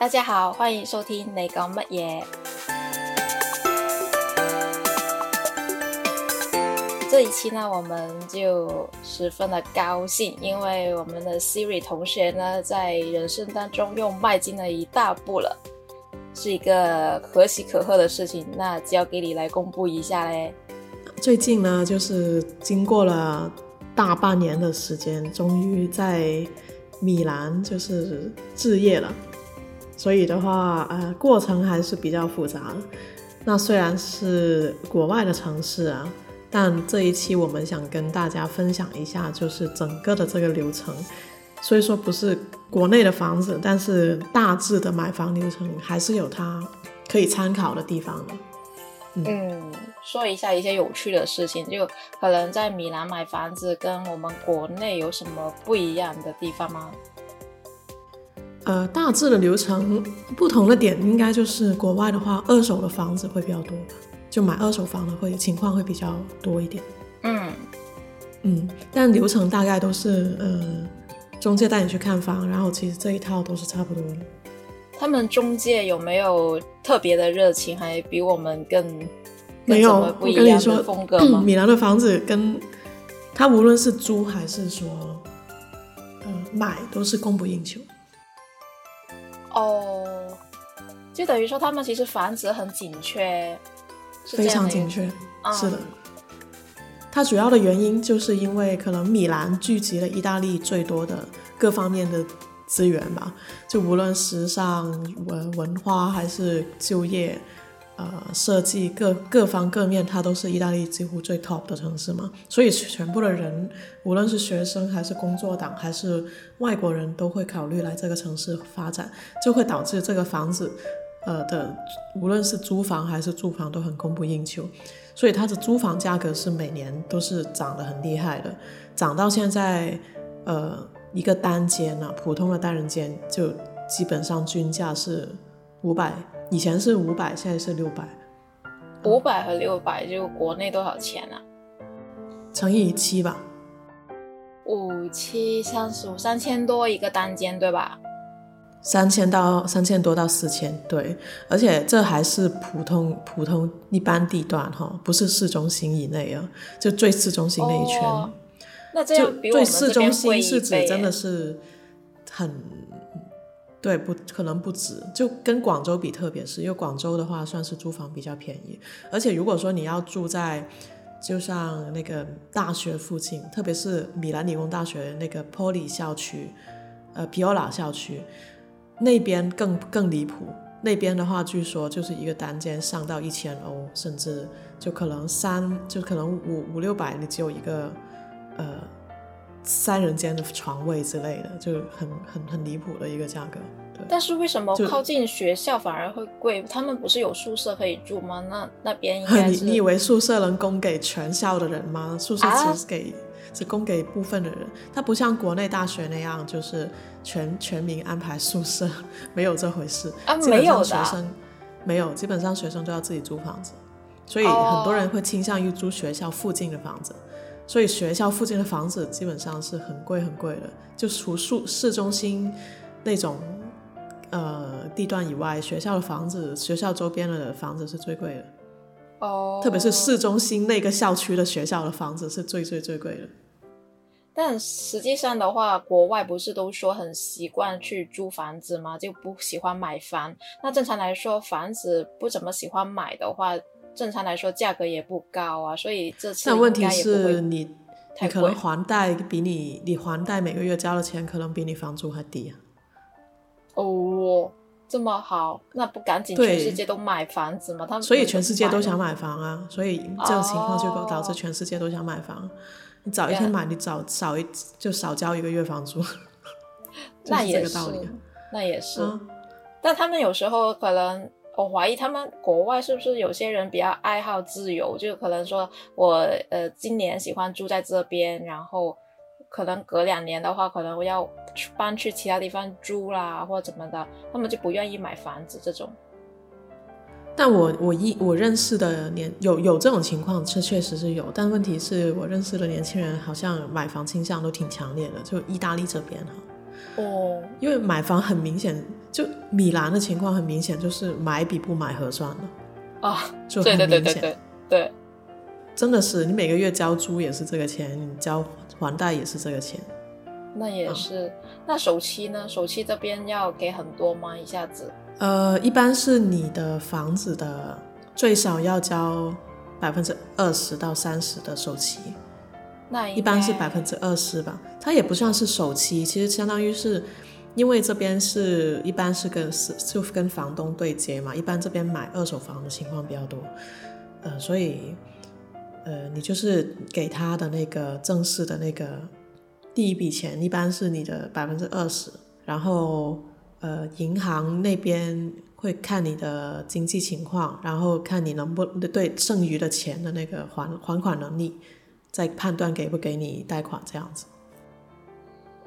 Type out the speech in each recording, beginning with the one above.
大家好，欢迎收听你讲乜嘢？这一期呢，我们就十分的高兴，因为我们的 Siri 同学呢，在人生当中又迈进了一大步了，是一个可喜可贺的事情。那交给你来公布一下嘞。最近呢，就是经过了大半年的时间，终于在米兰就是置业了。所以的话，呃，过程还是比较复杂的。那虽然是国外的城市啊，但这一期我们想跟大家分享一下，就是整个的这个流程。所以说不是国内的房子，但是大致的买房流程还是有它可以参考的地方的。嗯，说一下一些有趣的事情，就可能在米兰买房子跟我们国内有什么不一样的地方吗？呃，大致的流程不同的点，应该就是国外的话，二手的房子会比较多吧，就买二手房的会情况会比较多一点。嗯嗯，但流程大概都是呃，中介带你去看房，然后其实这一套都是差不多的。他们中介有没有特别的热情，还比我们更没有不一样的风格吗？米兰的房子跟他无论是租还是说呃买，都是供不应求。哦，就等于说他们其实房子很紧缺，非常紧缺，是的。它主要的原因就是因为可能米兰聚集了意大利最多的各方面的资源吧，就无论时尚、文文化还是就业。呃，设计各各方各面，它都是意大利几乎最 top 的城市嘛，所以全部的人，无论是学生还是工作党还是外国人，都会考虑来这个城市发展，就会导致这个房子，呃的，无论是租房还是住房都很供不应求，所以它的租房价格是每年都是涨得很厉害的，涨到现在，呃，一个单间呢，普通的单人间就基本上均价是五百。以前是五百，现在是六百。五百和六百就国内多少钱啊？乘以七吧。五七三十五，三千多一个单间，对吧？三千到三千多到四千，对。而且这还是普通普通一般地段哈，不是市中心以内啊，就最市中心那一圈。那这样比我们市中心是指真的是很。对，不可能不止，就跟广州比，特别是因为广州的话，算是租房比较便宜。而且如果说你要住在，就像那个大学附近，特别是米兰理工大学那个 Poli 校区，呃，Piola 校区那边更更离谱。那边的话，据说就是一个单间上到一千欧，甚至就可能三，就可能五五六百，你只有一个，呃。三人间的床位之类的，就很很很离谱的一个价格。对，但是为什么靠近学校反而会贵？他们不是有宿舍可以住吗？那那边应该是你你以为宿舍能供给全校的人吗？宿舍只给只供给部分的人，它不像国内大学那样，就是全全民安排宿舍，没有这回事啊，没有学生没有，基本上学生都要自己租房子，所以很多人会倾向于租学校附近的房子。所以学校附近的房子基本上是很贵很贵的，就除市市中心那种呃地段以外，学校的房子、学校周边的房子是最贵的。哦。特别是市中心那个校区的学校的房子是最最最贵的。但实际上的话，国外不是都说很习惯去租房子吗？就不喜欢买房。那正常来说，房子不怎么喜欢买的话。正常来说，价格也不高啊，所以这次但问题是你，你可能还贷比你，你还贷每个月交的钱可能比你房租还低啊。哦，这么好，那不赶紧全世界都买房子吗？他们所以全世界都想买房啊，所以这种情况就导致全世界都想买房。你早一天买，你早少一就少交一个月房租，那也是个道理，那也是。但他们有时候可能。我怀疑他们国外是不是有些人比较爱好自由，就可能说我呃今年喜欢住在这边，然后可能隔两年的话，可能我要搬去其他地方住啦，或者怎么的，他们就不愿意买房子这种。但我我一我认识的年有有这种情况，这确实是有，但问题是我认识的年轻人好像买房倾向都挺强烈的，就意大利这边哈。哦，因为买房很明显。就米兰的情况很明显，就是买比不买合算了啊，就很明显。对对，真的是你每个月交租也是这个钱，你交还贷也是这个钱。那也是，那首期呢？首期这边要给很多吗？一下子？呃，一般是你的房子的最少要交百分之二十到三十的首期。那一般是百分之二十吧，它也不算是首期，其实相当于是，因为这边是一般是跟是就跟房东对接嘛，一般这边买二手房的情况比较多，呃，所以呃，你就是给他的那个正式的那个第一笔钱，一般是你的百分之二十，然后呃，银行那边会看你的经济情况，然后看你能不对剩余的钱的那个还还款能力。再判断给不给你贷款这样子。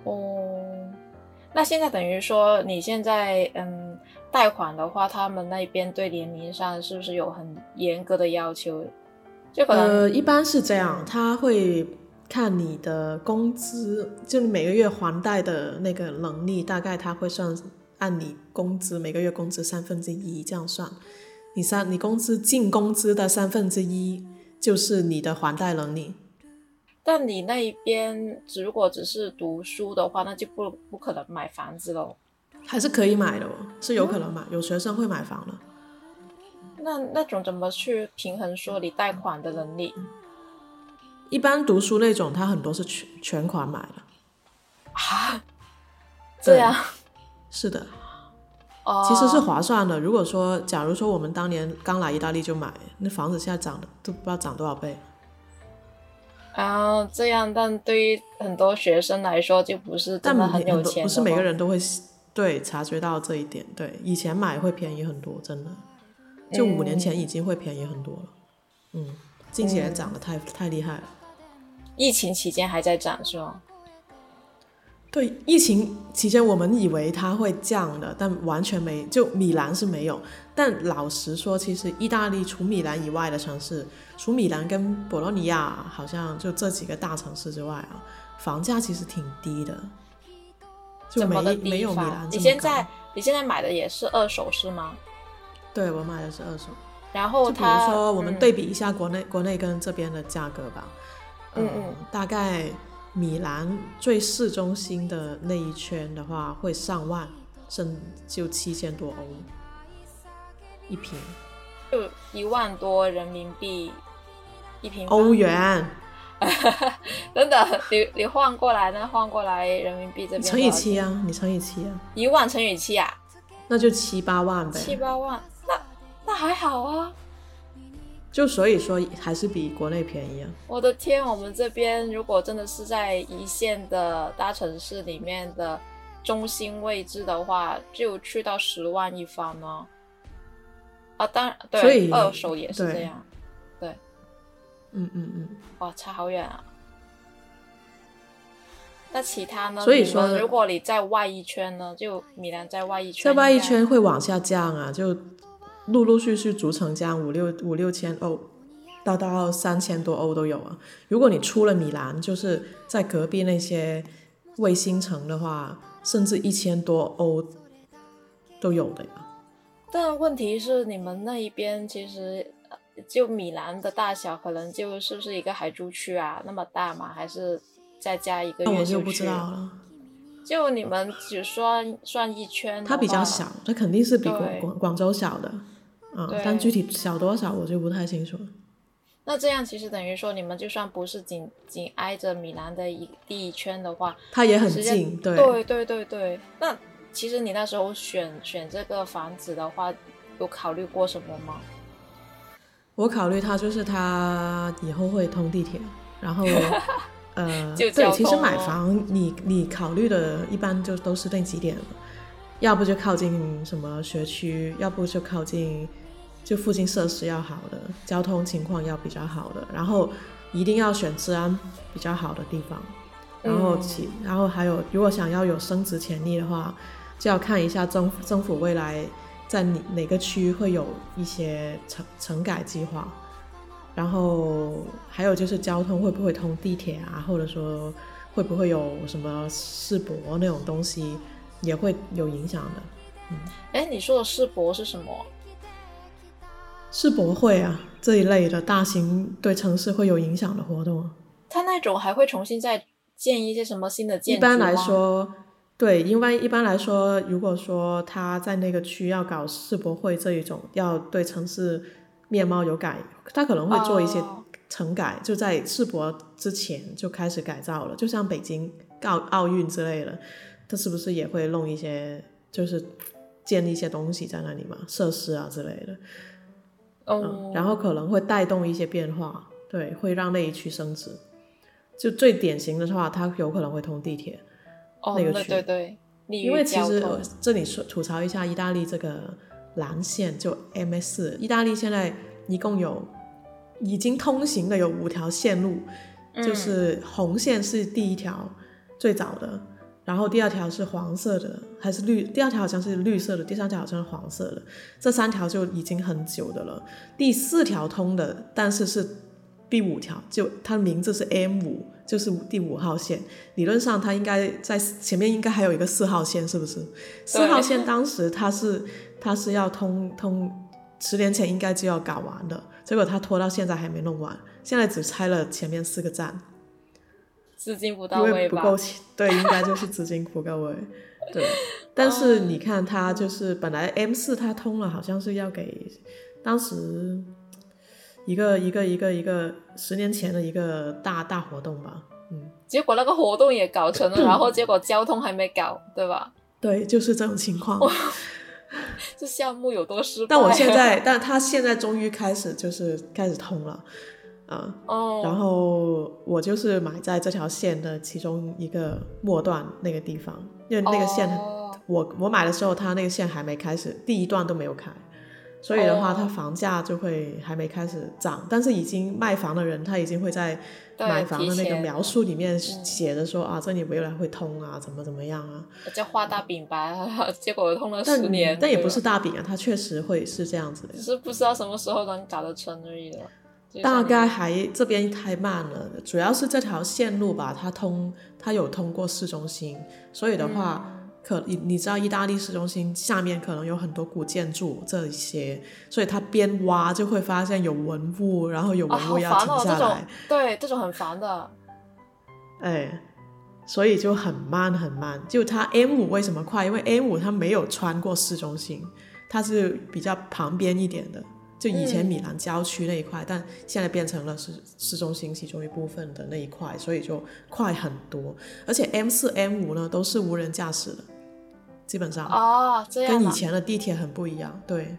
哦，那现在等于说你现在嗯贷款的话，他们那边对年龄上是不是有很严格的要求？就可能呃一般是这样，他会看你的工资，就你每个月还贷的那个能力，大概他会算按你工资每个月工资三分之一这样算。你三你工资净工资的三分之一就是你的还贷能力。但你那一边如果只是读书的话，那就不不可能买房子喽。还是可以买的哦，是有可能买，有学生会买房的。那那种怎么去平衡说你贷款的能力？一般读书那种，他很多是全全款买的。啊？这样？是的。哦。其实是划算的。如果说，假如说我们当年刚来意大利就买，那房子现在涨的都不知道涨多少倍。啊，这样，但对于很多学生来说，就不是真的很有钱。不是每个人都会对察觉到这一点。对，以前买会便宜很多，真的，就五年前已经会便宜很多了。嗯，近几年涨得太太厉害了。疫情期间还在涨是吗？对，疫情期间我们以为它会降的，但完全没，就米兰是没有。但老实说，其实意大利除米兰以外的城市，除米兰跟博洛尼亚，好像就这几个大城市之外啊，房价其实挺低的，就没没有米兰你现在你现在买的也是二手是吗？对，我买的是二手。然后，比如说我们对比一下国内国内跟这边的价格吧。嗯嗯，大概。米兰最市中心的那一圈的话，会上万，甚就七千多欧一平，就一万多人民币一平。欧元，真的，你你换过来呢？换过来人民币这边乘以七啊，你乘以七啊，一万乘以七啊，那就七八万呗。七八万，那那还好啊。就所以说还是比国内便宜啊！我的天，我们这边如果真的是在一线的大城市里面的中心位置的话，就去到十万一方呢。啊，当然，对，二手也是这样。对，嗯嗯嗯，哇，差好远啊！那其他呢？所以说，如果你在外一圈呢，就米兰在外一圈，在外一圈会往下降啊，就。陆陆续续逐层降五六五六千欧，到到三千多欧都有啊。如果你出了米兰，就是在隔壁那些卫星城的话，甚至一千多欧都有的呀。但问题是，你们那一边其实就米兰的大小，可能就是不是一个海珠区啊？那么大嘛？还是再加一个？那我就不知道了。就你们只算算一圈，它比较小，它肯定是比广广广州小的。啊，但具体小多少我就不太清楚了。那这样其实等于说，你们就算不是紧紧挨着米兰的一第一圈的话，它也很近。对对对对对。那其实你那时候选选这个房子的话，有考虑过什么吗？我考虑它就是它以后会通地铁，然后 呃，对，其实买房你你考虑的一般就都是那几点，要不就靠近什么学区，要不就靠近。就附近设施要好的，交通情况要比较好的，然后一定要选治安比较好的地方，然后其然后还有，如果想要有升值潜力的话，就要看一下政政府未来在你哪个区会有一些城城改计划，然后还有就是交通会不会通地铁啊，或者说会不会有什么世博那种东西，也会有影响的。嗯哎，你说的世博是什么？世博会啊，这一类的大型对城市会有影响的活动。它那种还会重新再建一些什么新的建筑一般来说，对，因为一般来说，如果说他在那个区要搞世博会这一种，要对城市面貌有改，他可能会做一些城改，就在世博之前就开始改造了，就像北京奥奥运之类的，他是不是也会弄一些，就是建立一些东西在那里嘛，设施啊之类的。哦，然后可能会带动一些变化，对，会让那一区升值。就最典型的话，它有可能会通地铁，那个区，对对。因为其实这里说吐槽一下，意大利这个蓝线就 M S，意大利现在一共有已经通行的有五条线路，就是红线是第一条最早的。然后第二条是黄色的，还是绿？第二条好像是绿色的，第三条好像是黄色的。这三条就已经很久的了。第四条通的，但是是第五条，就它的名字是 M 五，就是第五号线。理论上它应该在前面应该还有一个四号线，是不是？四号线当时它是它是要通通，十年前应该就要搞完的，结果它拖到现在还没弄完，现在只拆了前面四个站。资金不到位吧？不够钱，对，应该就是资金不够位。对，但是你看，它就是本来 M 四它通了，好像是要给当时一个一个一个一个十年前的一个大大活动吧。嗯，结果那个活动也搞成了，然后结果交通还没搞，对吧？对，就是这种情况。这项目有多失败？但我现在，但他现在终于开始就是开始通了。啊，然后我就是买在这条线的其中一个末段那个地方，因为那个线，我我买的时候它那个线还没开始，第一段都没有开，所以的话它房价就会还没开始涨，但是已经卖房的人他已经会在买房的那个描述里面写着说啊，这里未来会通啊，怎么怎么样啊，叫画大饼吧，结果通了十年，但也不是大饼啊，它确实会是这样子的，只是不知道什么时候能搞得成而已了。大概还这边太慢了，主要是这条线路吧，它通它有通过市中心，所以的话，可你你知道意大利市中心下面可能有很多古建筑这一些，所以他边挖就会发现有文物，然后有文物要停下来，对，这种很烦的，哎，所以就很慢很慢。就它 M 五为什么快？因为 M 五它没有穿过市中心，它是比较旁边一点的。就以前米兰郊区那一块，但现在变成了市市中心其中一部分的那一块，所以就快很多。而且 M 四 M 五呢都是无人驾驶的，基本上哦，这样跟以前的地铁很不一样。对，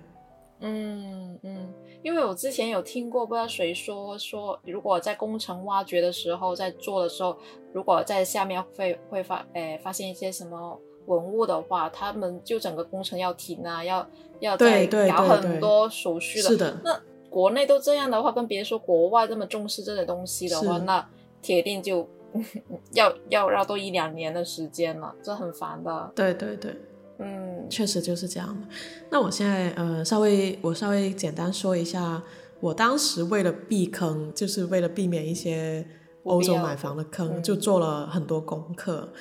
嗯嗯，因为我之前有听过，不知道谁说说，如果在工程挖掘的时候，在做的时候，如果在下面会会发诶发现一些什么。文物的话，他们就整个工程要停啊，要要再搞很多手续的。是的。那国内都这样的话，更别说国外这么重视这些东西的话，那铁定就 要要绕多一两年的时间了，这很烦的。对对对，嗯，确实就是这样的。那我现在呃，稍微我稍微简单说一下，我当时为了避坑，就是为了避免一些欧洲买房的坑，就做了很多功课。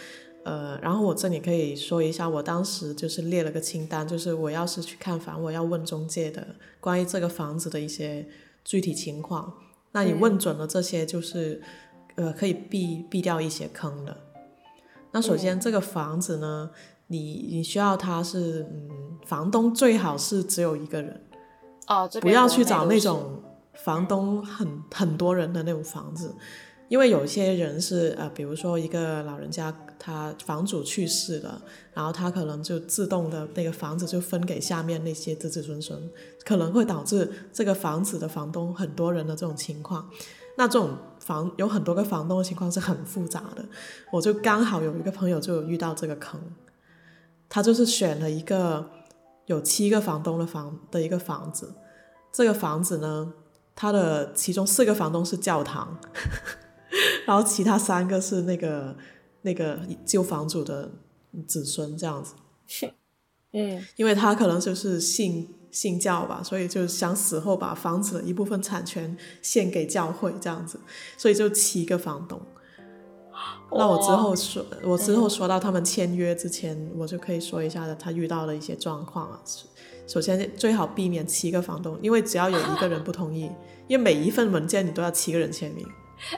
呃，然后我这里可以说一下，我当时就是列了个清单，就是我要是去看房，我要问中介的关于这个房子的一些具体情况。那你问准了这些，就是呃可以避避掉一些坑的。那首先这个房子呢，你你需要它是嗯，房东最好是只有一个人，哦，不要去找那种房东很很多人的那种房子。因为有些人是呃，比如说一个老人家，他房主去世了，然后他可能就自动的那个房子就分给下面那些子子孙孙，可能会导致这个房子的房东很多人的这种情况。那这种房有很多个房东的情况是很复杂的。我就刚好有一个朋友就有遇到这个坑，他就是选了一个有七个房东的房的一个房子，这个房子呢，它的其中四个房东是教堂。然后其他三个是那个那个旧房主的子孙这样子，嗯，因为他可能就是信信教吧，所以就想死后把房子的一部分产权献给教会这样子，所以就七个房东。那我之后说，我之后说到他们签约之前，我就可以说一下他遇到的一些状况啊。首先，最好避免七个房东，因为只要有一个人不同意，因为每一份文件你都要七个人签名。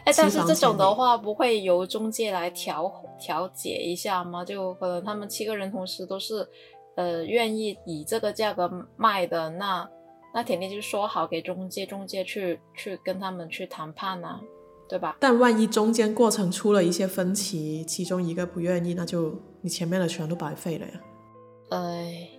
哎，但是这种的话，不会由中介来调调解一下吗？就可能他们七个人同时都是，呃，愿意以这个价格卖的，那那肯定就说好给中介，中介去去跟他们去谈判呢，对吧？但万一中间过程出了一些分歧，其中一个不愿意，那就你前面的全都白费了呀。哎，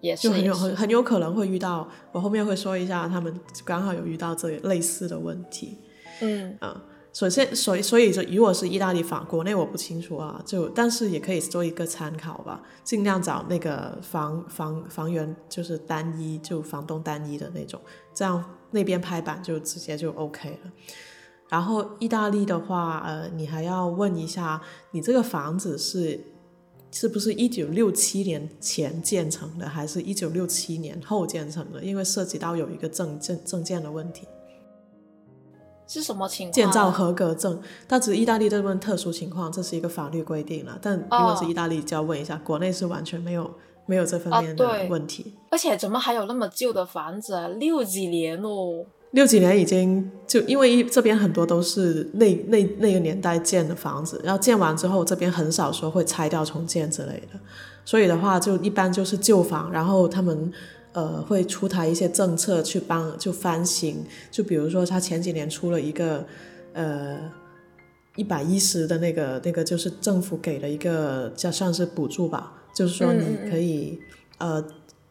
也是，就很有很很有可能会遇到，我后面会说一下，他们刚好有遇到这类似的问题。嗯啊。首先，所以所以说如果是意大利法，国内我不清楚啊，就但是也可以做一个参考吧，尽量找那个房房房源就是单一，就房东单一的那种，这样那边拍板就直接就 OK 了。然后意大利的话，呃，你还要问一下，你这个房子是是不是一九六七年前建成的，还是一九六七年后建成的？因为涉及到有一个证证证件的问题。是什么情况？建造合格证，但只意大利这边特殊情况，这是一个法律规定了。但如果是意大利，就要问一下，国内是完全没有没有这方面的问题。而且怎么还有那么旧的房子啊？六几年哦，六几年已经就因为这边很多都是那那那个年代建的房子，然后建完之后这边很少说会拆掉重建之类的，所以的话就一般就是旧房，然后他们。呃，会出台一些政策去帮就翻新，就比如说他前几年出了一个呃一百一十的那个那个，就是政府给了一个叫算是补助吧，就是说你可以呃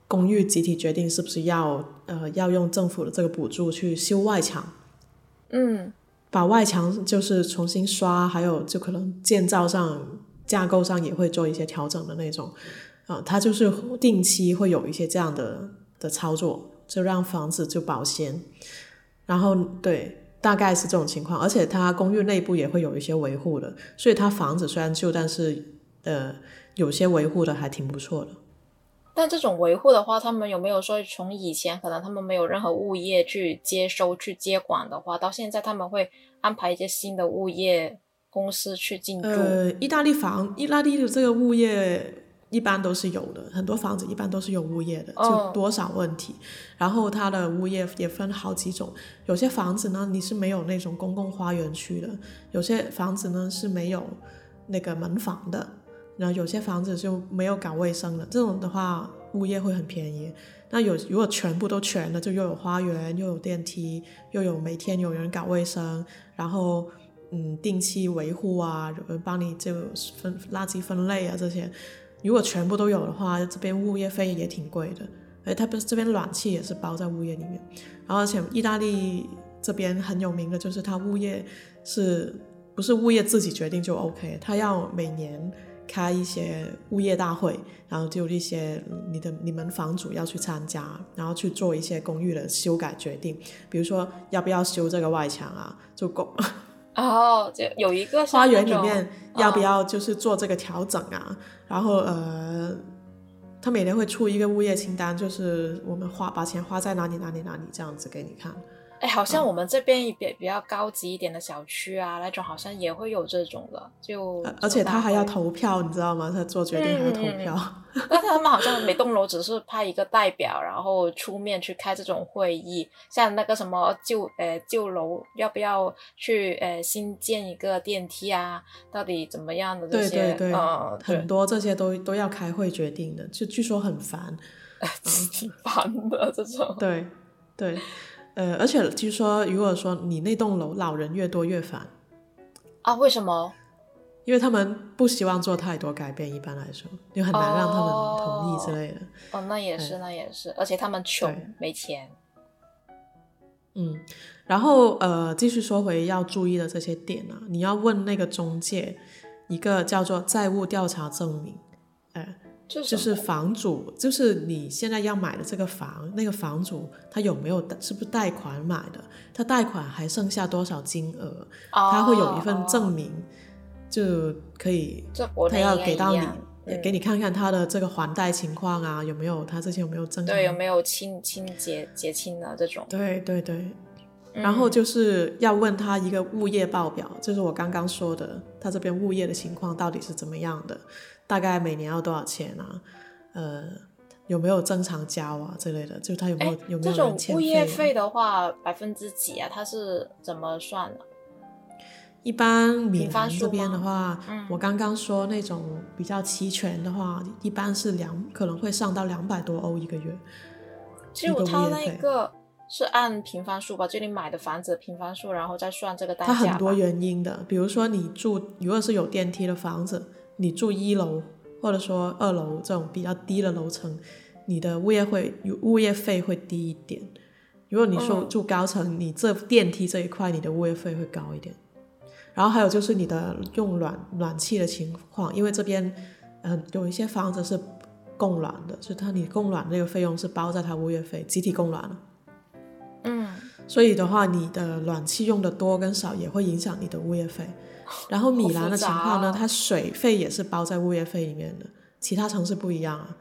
公寓集体决定是不是要呃要用政府的这个补助去修外墙，嗯，把外墙就是重新刷，还有就可能建造上架构上也会做一些调整的那种。啊，它就是定期会有一些这样的的操作，就让房子就保鲜。然后对，大概是这种情况，而且它公寓内部也会有一些维护的，所以它房子虽然旧，但是呃，有些维护的还挺不错的。但这种维护的话，他们有没有说从以前可能他们没有任何物业去接收去接管的话，到现在他们会安排一些新的物业公司去进驻？呃，意大利房，意大利的这个物业。一般都是有的，很多房子一般都是有物业的，就多少问题。然后它的物业也分好几种，有些房子呢你是没有那种公共花园区的，有些房子呢是没有那个门房的，然后有些房子就没有搞卫生的。这种的话物业会很便宜。那有如果全部都全了，就又有花园，又有电梯，又有每天有人搞卫生，然后嗯定期维护啊，帮你就分垃圾分类啊这些。如果全部都有的话，这边物业费也挺贵的。哎，它不是这边暖气也是包在物业里面，然后而且意大利这边很有名的就是它物业是不是物业自己决定就 OK？它要每年开一些物业大会，然后就一些你的你们房主要去参加，然后去做一些公寓的修改决定，比如说要不要修这个外墙啊，就够。哦，就有一个花园里面要不要就是做这个调整啊？然后呃，他每年会出一个物业清单，就是我们花把钱花在哪里哪里哪里这样子给你看。哎，好像我们这边比比较高级一点的小区啊，那种好像也会有这种的，就而且他还要投票，你知道吗？他做决定还要投票。但他们好像每栋楼只是派一个代表，然后出面去开这种会议。像那个什么旧呃旧楼要不要去呃新建一个电梯啊？到底怎么样的这些？对对对，很多这些都都要开会决定的，就据说很烦，挺 烦的这种。对对。呃，而且据说，如果说你那栋楼老人越多越烦啊？为什么？因为他们不希望做太多改变，一般来说就很难让他们同意之类的。哦，那也是，那也是，而且他们穷，没钱。嗯，然后呃，继续说回要注意的这些点啊，你要问那个中介一个叫做债务调查证明，哎。就是房主，就是你现在要买的这个房，那个房主他有没有是不是贷款买的？他贷款还剩下多少金额？他会有一份证明，就可以，他要给到你，给你看看他的这个还贷情况啊，有没有他之前有没有正对有没有清清结结清的这种？对对对，然后就是要问他一个物业报表，就是我刚刚说的，他这边物业的情况到底是怎么样的，大概每年要多少钱啊？呃，有没有正常交啊之类的？就他有没有有没有这种物业费的话，百分之几啊？他是怎么算的？一般米兰这边的话，我刚刚说那种比较齐全的话，一般是两可能会上到两百多欧一个月。就他那个是按平方数吧，就你买的房子平方数，然后再算这个单价。它很多原因的，比如说你住如果是有电梯的房子，你住一楼或者说二楼这种比较低的楼层，你的物业会物业费会低一点。如果你说住高层，你这电梯这一块，你的物业费会高一点。然后还有就是你的用暖暖气的情况，因为这边嗯有一些房子是供暖的，就它你供暖那个费用是包在它物业费，集体供暖了。嗯，所以的话，你的暖气用的多跟少也会影响你的物业费。然后米兰的情况呢，它水费也是包在物业费里面的，其他城市不一样啊，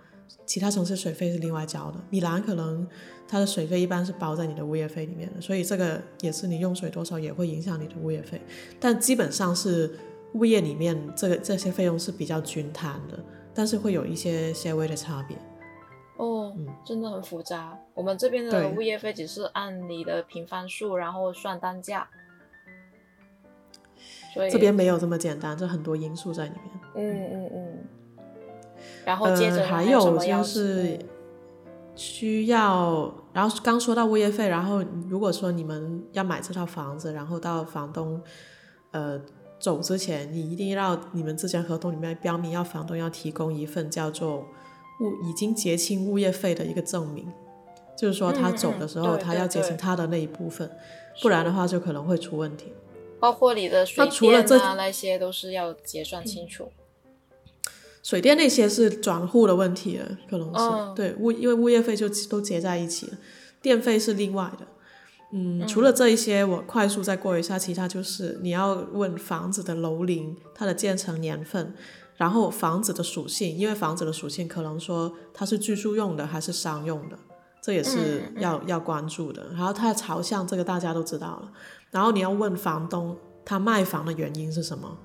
其他城市水费是另外交的，米兰可能。它的水费一般是包在你的物业费里面的，所以这个也是你用水多少也会影响你的物业费。但基本上是物业里面这个这些费用是比较均摊的，但是会有一些些微的差别。哦，真的很复杂。我们这边的物业费只是按你的平方数然后算单价，所以这边没有这么简单，这很多因素在里面。嗯嗯嗯。然后接着还有就是。需要，然后刚说到物业费，然后如果说你们要买这套房子，然后到房东，呃，走之前，你一定要你们之前合同里面标明，要房东要提供一份叫做物已经结清物业费的一个证明，就是说他走的时候，他要结清他的那一部分，不然的话就可能会出问题。包括你的水电啊那些都是要结算清楚。水电那些是转户的问题了，可能是对物，因为物业费就都结在一起了，电费是另外的。嗯，除了这一些，我快速再过一下，其他就是你要问房子的楼龄、它的建成年份，然后房子的属性，因为房子的属性可能说它是居住用的还是商用的，这也是要要关注的。然后它的朝向，这个大家都知道了。然后你要问房东，他卖房的原因是什么？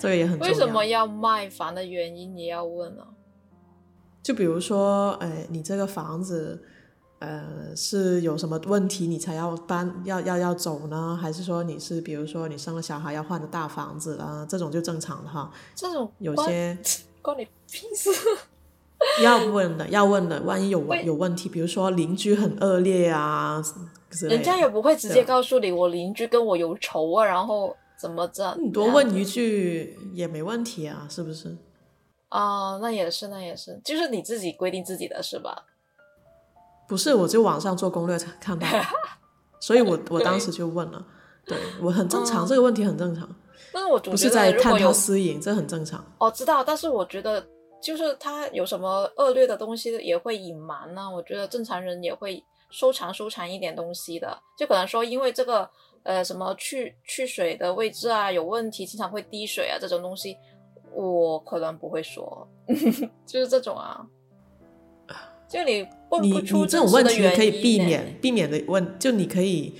这个也很重要。为什么要卖房的原因也要问呢？就比如说，哎，你这个房子，呃，是有什么问题你才要搬，要要要走呢？还是说你是，比如说你生了小孩要换的大房子了，这种就正常的哈。这种有些关你屁事。要问的，要问的，万一有有问题，比如说邻居很恶劣啊，人家也不会直接告诉你，我邻居跟我有仇啊，然后。怎么着？你多问一句也没问题啊，是不是？啊，那也是，那也是，就是你自己规定自己的是吧？不是，我就网上做攻略才看到，所以我我当时就问了。对我很正常，这个问题很正常。但是我不是在探讨私隐，这很正常。哦，知道，但是我觉得就是他有什么恶劣的东西也会隐瞒呢？我觉得正常人也会收藏收藏一点东西的，就可能说因为这个。呃，什么去去水的位置啊有问题，经常会滴水啊，这种东西我可能不会说，就是这种啊。就你问不出这种问题可以避免避免的问，就你可以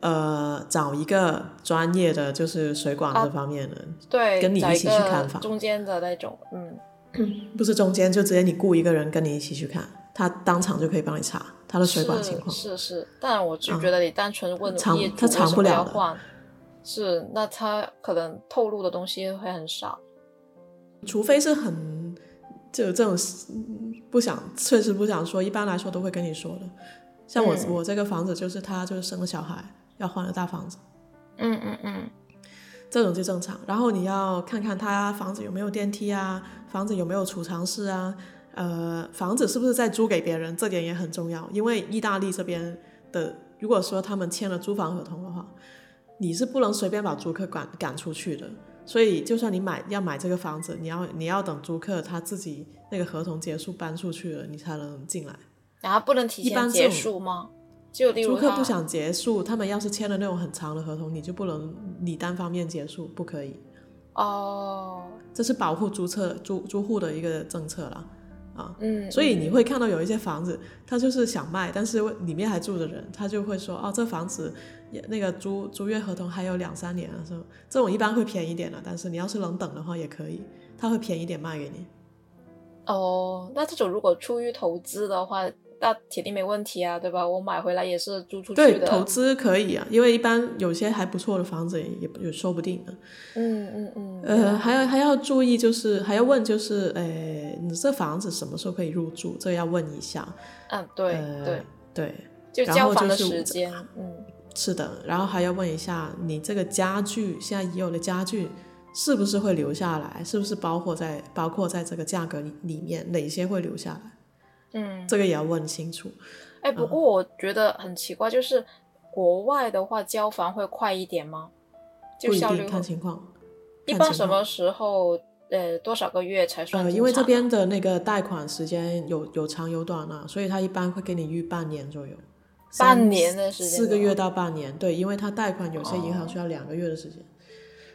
呃找一个专业的，就是水管这方面的，对，跟你一起去看房，中间的那种，嗯，不是中间，就直接你雇一个人跟你一起去看，他当场就可以帮你查。他的水管情况。是是，但我就觉得你单纯问业主为什么要换，是那他可能透露的东西会很少，除非是很就这种不想确实不想说，一般来说都会跟你说的。像我我这个房子就是他就是生了小孩要换了大房子，嗯嗯嗯，这种就正常。然后你要看看他房子有没有电梯啊，房子有没有储藏室啊。呃，房子是不是在租给别人？这点也很重要，因为意大利这边的，如果说他们签了租房合同的话，你是不能随便把租客赶赶出去的。所以，就算你买要买这个房子，你要你要等租客他自己那个合同结束搬出去了，你才能进来。然后不能提前结束吗？就例如租客不想结束，他们要是签了那种很长的合同，你就不能你单方面结束，不可以。哦，这是保护租客租租户的一个政策了。啊，嗯，所以你会看到有一些房子，他就是想卖，但是里面还住着人，他就会说，哦，这房子也那个租租约合同还有两三年啊，说这种一般会便宜点的，但是你要是能等的话也可以，他会便宜点卖给你。哦，那这种如果出于投资的话。那铁定没问题啊，对吧？我买回来也是租出去的。对，投资可以啊，因为一般有些还不错的房子也也说不定的。嗯嗯嗯。呃，还要还要注意，就是还要问，就是呃，你这房子什么时候可以入住？这要问一下。嗯，对对对。就交房的时间，嗯，是的。然后还要问一下，你这个家具现在已有的家具是不是会留下来？是不是包括在包括在这个价格里里面？哪些会留下来？嗯，这个也要问清楚。哎，不过我觉得很奇怪，就是国外的话交房会快一点吗？不一定，看情况。一般什么时候？呃，多少个月才算？呃，因为这边的那个贷款时间有有长有短啊，所以他一般会给你预半年左右。半年的时间？四个月到半年，对，因为他贷款有些银行需要两个月的时间。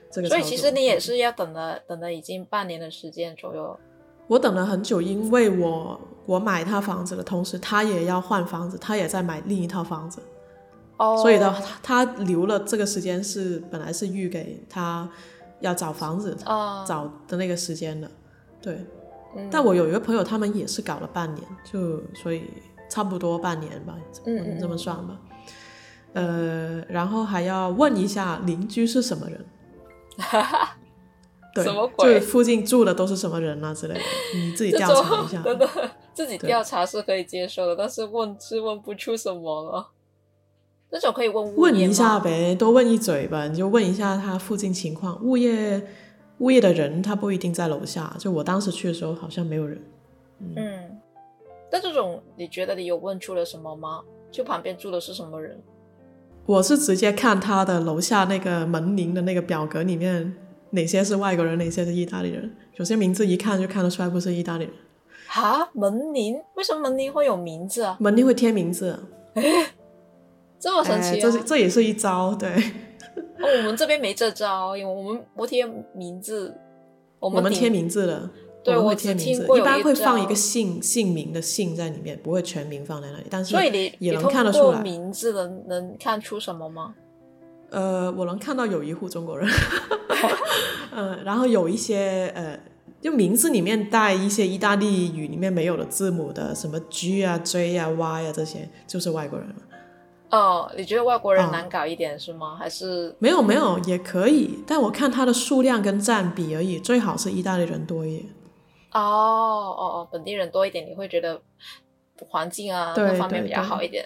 这个，所以其实你也是要等了，等了已经半年的时间左右。我等了很久，因为我我买套房子的同时，他也要换房子，他也在买另一套房子，哦，所以呢，他留了这个时间是本来是预给他要找房子找的那个时间的，对，但我有一个朋友，他们也是搞了半年，就所以差不多半年吧，嗯，这么算吧，呃，然后还要问一下邻居是什么人。对，就是附近住的都是什么人啊之类的，你自己调查一下。真的，自己调查是可以接受的，但是问是问不出什么了。那种可以问问一下呗，多问一嘴吧，你就问一下他附近情况。物业物业的人他不一定在楼下，就我当时去的时候好像没有人。嗯，但这种你觉得你有问出了什么吗？就旁边住的是什么人？我是直接看他的楼下那个门铃的那个表格里面。哪些是外国人，哪些是意大利人？有些名字一看就看得出来不是意大利人。哈，门铃？为什么门铃会有名字啊？门铃会贴名字。哎，这么神奇？这是这也是一招，对。哦，我们这边没这招，因为我们不贴名字。我们贴名字的，对，我会贴名字，一般会放一个姓姓名的姓在里面，不会全名放在那里。但是所以你也能看得出来名字能能看出什么吗？呃，我能看到有一户中国人，嗯，然后有一些呃，就名字里面带一些意大利语里面没有的字母的，什么 G 啊、J 啊、Y 啊这些，就是外国人了。哦，你觉得外国人难搞一点是吗？还是没有没有也可以，但我看它的数量跟占比而已，最好是意大利人多一点。哦哦哦，本地人多一点，你会觉得环境啊各方面比较好一点。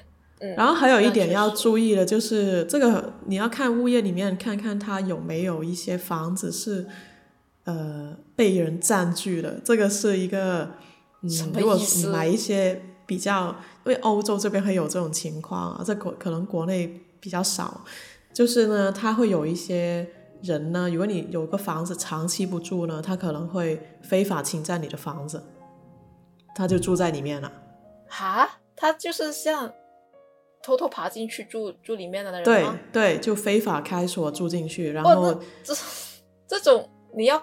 然后还有一点要注意的，就是这个你要看物业里面看看它有没有一些房子是呃被人占据了，这个是一个嗯，如果你买一些比较，因为欧洲这边会有这种情况啊，在国可能国内比较少，就是呢，他会有一些人呢，如果你有个房子长期不住呢，他可能会非法侵占你的房子，他就住在里面了。哈，他就是像。偷偷爬进去住住里面的那人对对，就非法开锁住进去，然后这这种你要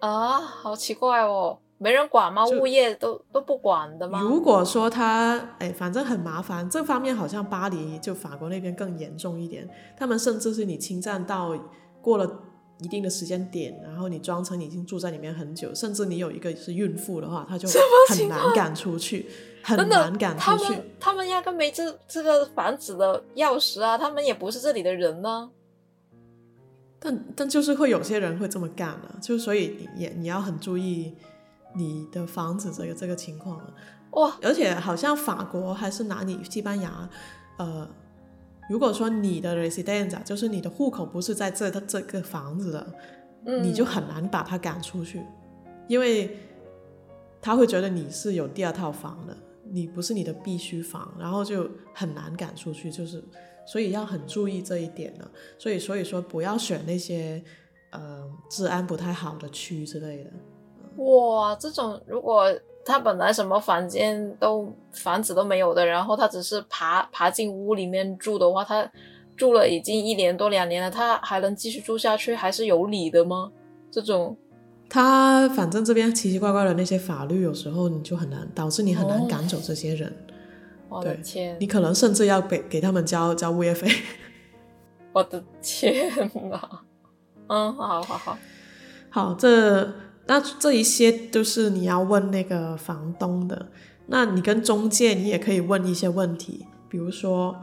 啊，好奇怪哦，没人管吗？物业都都不管的吗？如果说他哎，反正很麻烦，这方面好像巴黎就法国那边更严重一点，他们甚至是你侵占到过了。一定的时间点，然后你装成已经住在里面很久，甚至你有一个是孕妇的话，他就很难赶出去，很难赶出去。他们他们压根没这这个房子的钥匙啊，他们也不是这里的人呢。但但就是会有些人会这么干啊，就所以也你要很注意你的房子这个这个情况哇！而且好像法国还是哪里，西班牙，呃。如果说你的 residence 就是你的户口不是在这这个房子的，你就很难把他赶出去，因为他会觉得你是有第二套房的，你不是你的必须房，然后就很难赶出去，就是所以要很注意这一点呢。所以所以说不要选那些呃治安不太好的区之类的。哇，这种如果。他本来什么房间都房子都没有的，然后他只是爬爬进屋里面住的话，他住了已经一年多两年了，他还能继续住下去，还是有理的吗？这种他反正这边奇奇怪怪的那些法律，有时候你就很难，导致你很难赶走这些人。我的天！你可能甚至要给给他们交交物业费。我的天哪！嗯，好好好，好，这那这一些都是你要问那个房东的。那你跟中介，你也可以问一些问题，比如说，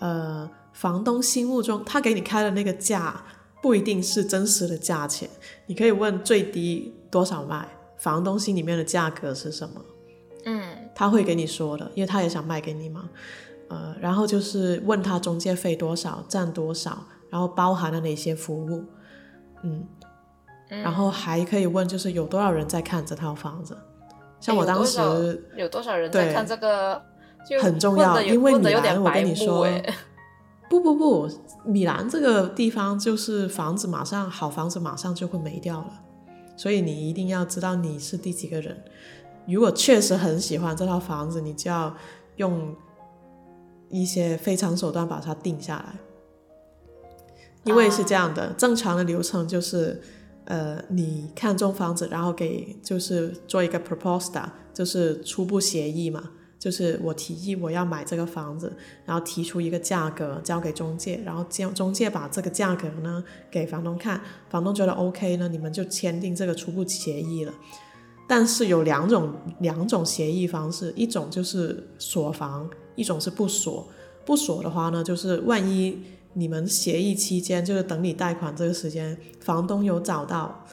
呃，房东心目中他给你开的那个价不一定是真实的价钱，你可以问最低多少卖，房东心里面的价格是什么？嗯，他会给你说的，因为他也想卖给你嘛。呃，然后就是问他中介费多少，占多少，然后包含了哪些服务，嗯，然后还可以问就是有多少人在看这套房子。像我当时有多少人在看这个，很重要，因为你来，我跟你说，哎，不不不，米兰这个地方就是房子马上好房子马上就会没掉了，所以你一定要知道你是第几个人。如果确实很喜欢这套房子，你就要用一些非常手段把它定下来，因为是这样的，正常的流程就是。呃，你看中房子，然后给就是做一个 proposal，就是初步协议嘛，就是我提议我要买这个房子，然后提出一个价格交给中介，然后中中介把这个价格呢给房东看，房东觉得 OK 呢，你们就签订这个初步协议了。但是有两种两种协议方式，一种就是锁房，一种是不锁。不锁的话呢，就是万一。你们协议期间，就是等你贷款这个时间，房东有找到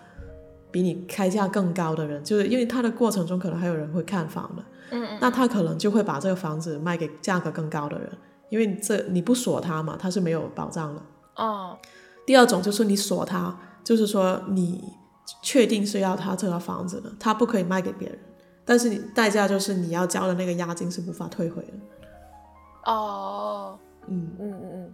比你开价更高的人，就是因为他的过程中可能还有人会看房的，嗯嗯，那他可能就会把这个房子卖给价格更高的人，因为这你不锁他嘛，他是没有保障的。哦。第二种就是你锁他，就是说你确定是要他这套房子的，他不可以卖给别人，但是你代价就是你要交的那个押金是无法退回的。哦。嗯嗯嗯嗯。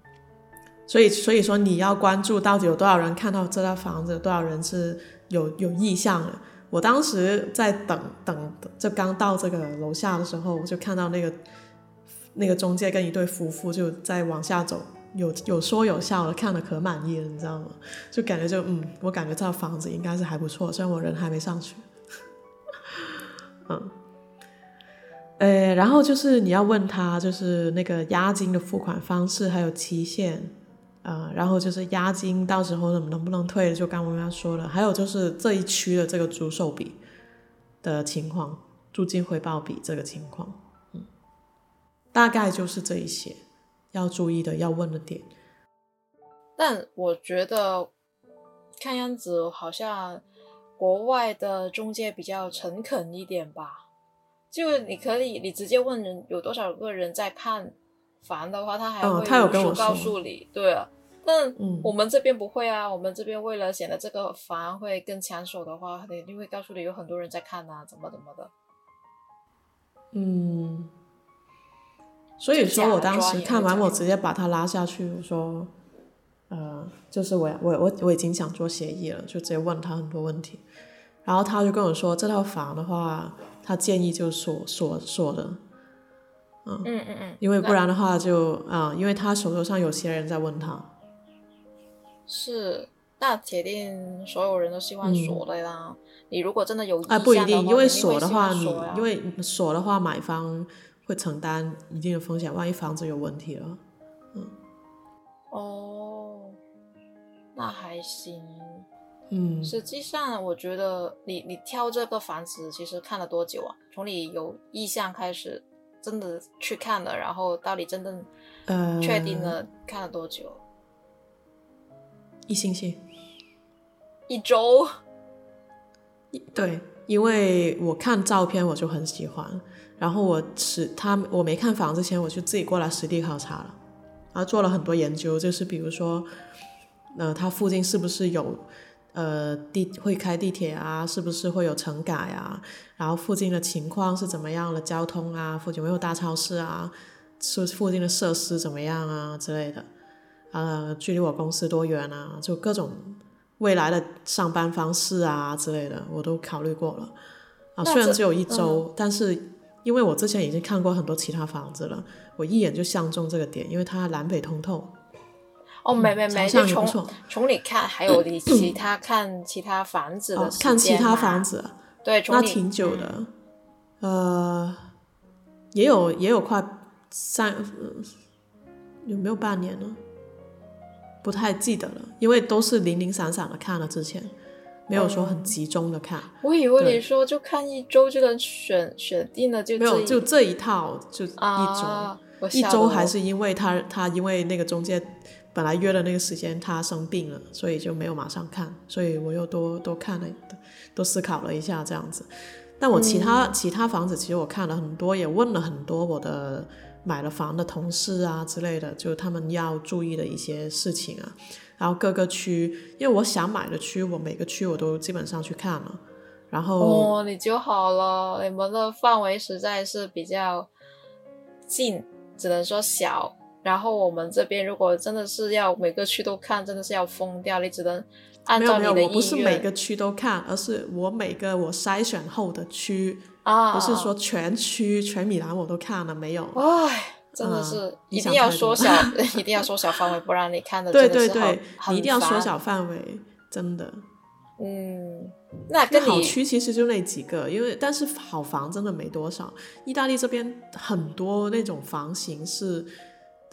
所以，所以说你要关注到底有多少人看到这套房子，多少人是有有意向的。我当时在等等，就刚到这个楼下的时候，我就看到那个那个中介跟一对夫妇就在往下走，有有说有笑的，看的可满意了，你知道吗？就感觉就嗯，我感觉这套房子应该是还不错，虽然我人还没上去。嗯，呃，然后就是你要问他，就是那个押金的付款方式还有期限。呃，然后就是押金，到时候能能不能退？就刚刚刚说了，还有就是这一区的这个租售比的情况，租金回报比这个情况，嗯，大概就是这一些要注意的、要问的点。但我觉得看样子好像国外的中介比较诚恳一点吧，就你可以你直接问人有多少个人在看房的话，他还会他有跟我告诉你，对啊。但我们这边不会啊，我们这边为了显得这个房会更抢手的话，肯定会告诉你有很多人在看啊，怎么怎么的。嗯，所以说我当时看完，我直接把他拉下去，我说，呃，就是我我我我已经想做协议了，就直接问他很多问题，然后他就跟我说，这套房的话，他建议就锁锁锁的，嗯。嗯嗯嗯，因为不然的话就啊，因为他手头上有些人在问他。是，那铁定所有人都希望锁的啦。你如果真的有啊，不一定，因为锁的话，你因为锁的话，买方会承担一定的风险，万一房子有问题了，嗯。哦，那还行。嗯。实际上，我觉得你你挑这个房子，其实看了多久啊？从你有意向开始，真的去看了，然后到你真正确定了，看了多久？一星期，一周，对，因为我看照片我就很喜欢，然后我实他我没看房之前我就自己过来实地考察了，然后做了很多研究，就是比如说，呃，它附近是不是有呃地会开地铁啊，是不是会有城改啊，然后附近的情况是怎么样的，交通啊，附近有没有大超市啊，是附近的设施怎么样啊之类的。呃，距离我公司多远啊？就各种未来的上班方式啊之类的，我都考虑过了。啊，虽然只有一周，但是因为我之前已经看过很多其他房子了，我一眼就相中这个点，因为它南北通透。哦，没没没，就从从你看，还有你其他看其他房子的看其他房子，对，那挺久的，呃，也有也有快三，有没有半年呢？不太记得了，因为都是零零散散的看了，之前没有说很集中的看。我以为你说就看一周就能选选定了，就没有就这一套就一周，一周还是因为他他因为那个中介本来约的那个时间他生病了，所以就没有马上看，所以我又多多看了，多思考了一下这样子。但我其他其他房子其实我看了很多，也问了很多我的。买了房的同事啊之类的，就他们要注意的一些事情啊，然后各个区，因为我想买的区，我每个区我都基本上去看了，然后哦，你就好了，你们的范围实在是比较近，只能说小。然后我们这边如果真的是要每个区都看，真的是要疯掉，你只能按照你的意愿。没有，我不是每个区都看，而是我每个我筛选后的区。啊，不是说全区全米兰我都看了没有？唉，真的是一定要缩小，一定要缩小范围，不然你看的对对对，你一定要缩小范围，真的。嗯，那跟好区其实就那几个，因为但是好房真的没多少。意大利这边很多那种房型是，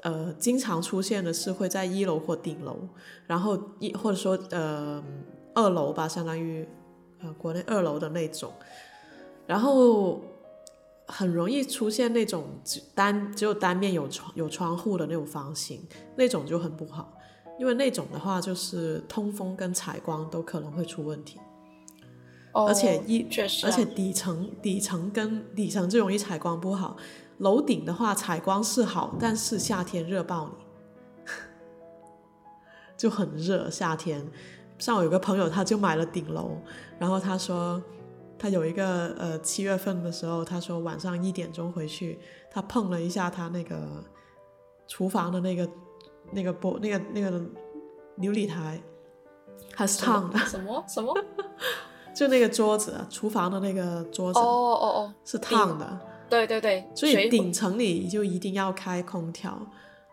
呃，经常出现的是会在一楼或顶楼，然后一或者说呃二楼吧，相当于呃国内二楼的那种。然后很容易出现那种只单只有单面有窗有窗户的那种房型，那种就很不好，因为那种的话就是通风跟采光都可能会出问题。哦，而且一确实，而且底层底层跟底层就容易采光不好，楼顶的话采光是好，但是夏天热爆你，就很热夏天。像我有个朋友，他就买了顶楼，然后他说。他有一个呃七月份的时候，他说晚上一点钟回去，他碰了一下他那个厨房的那个那个玻那个那个琉璃台，还是烫的。什么什么？就那个桌子，厨房的那个桌子。哦哦哦，是烫的。对对对。所以顶层里就一定要开空调。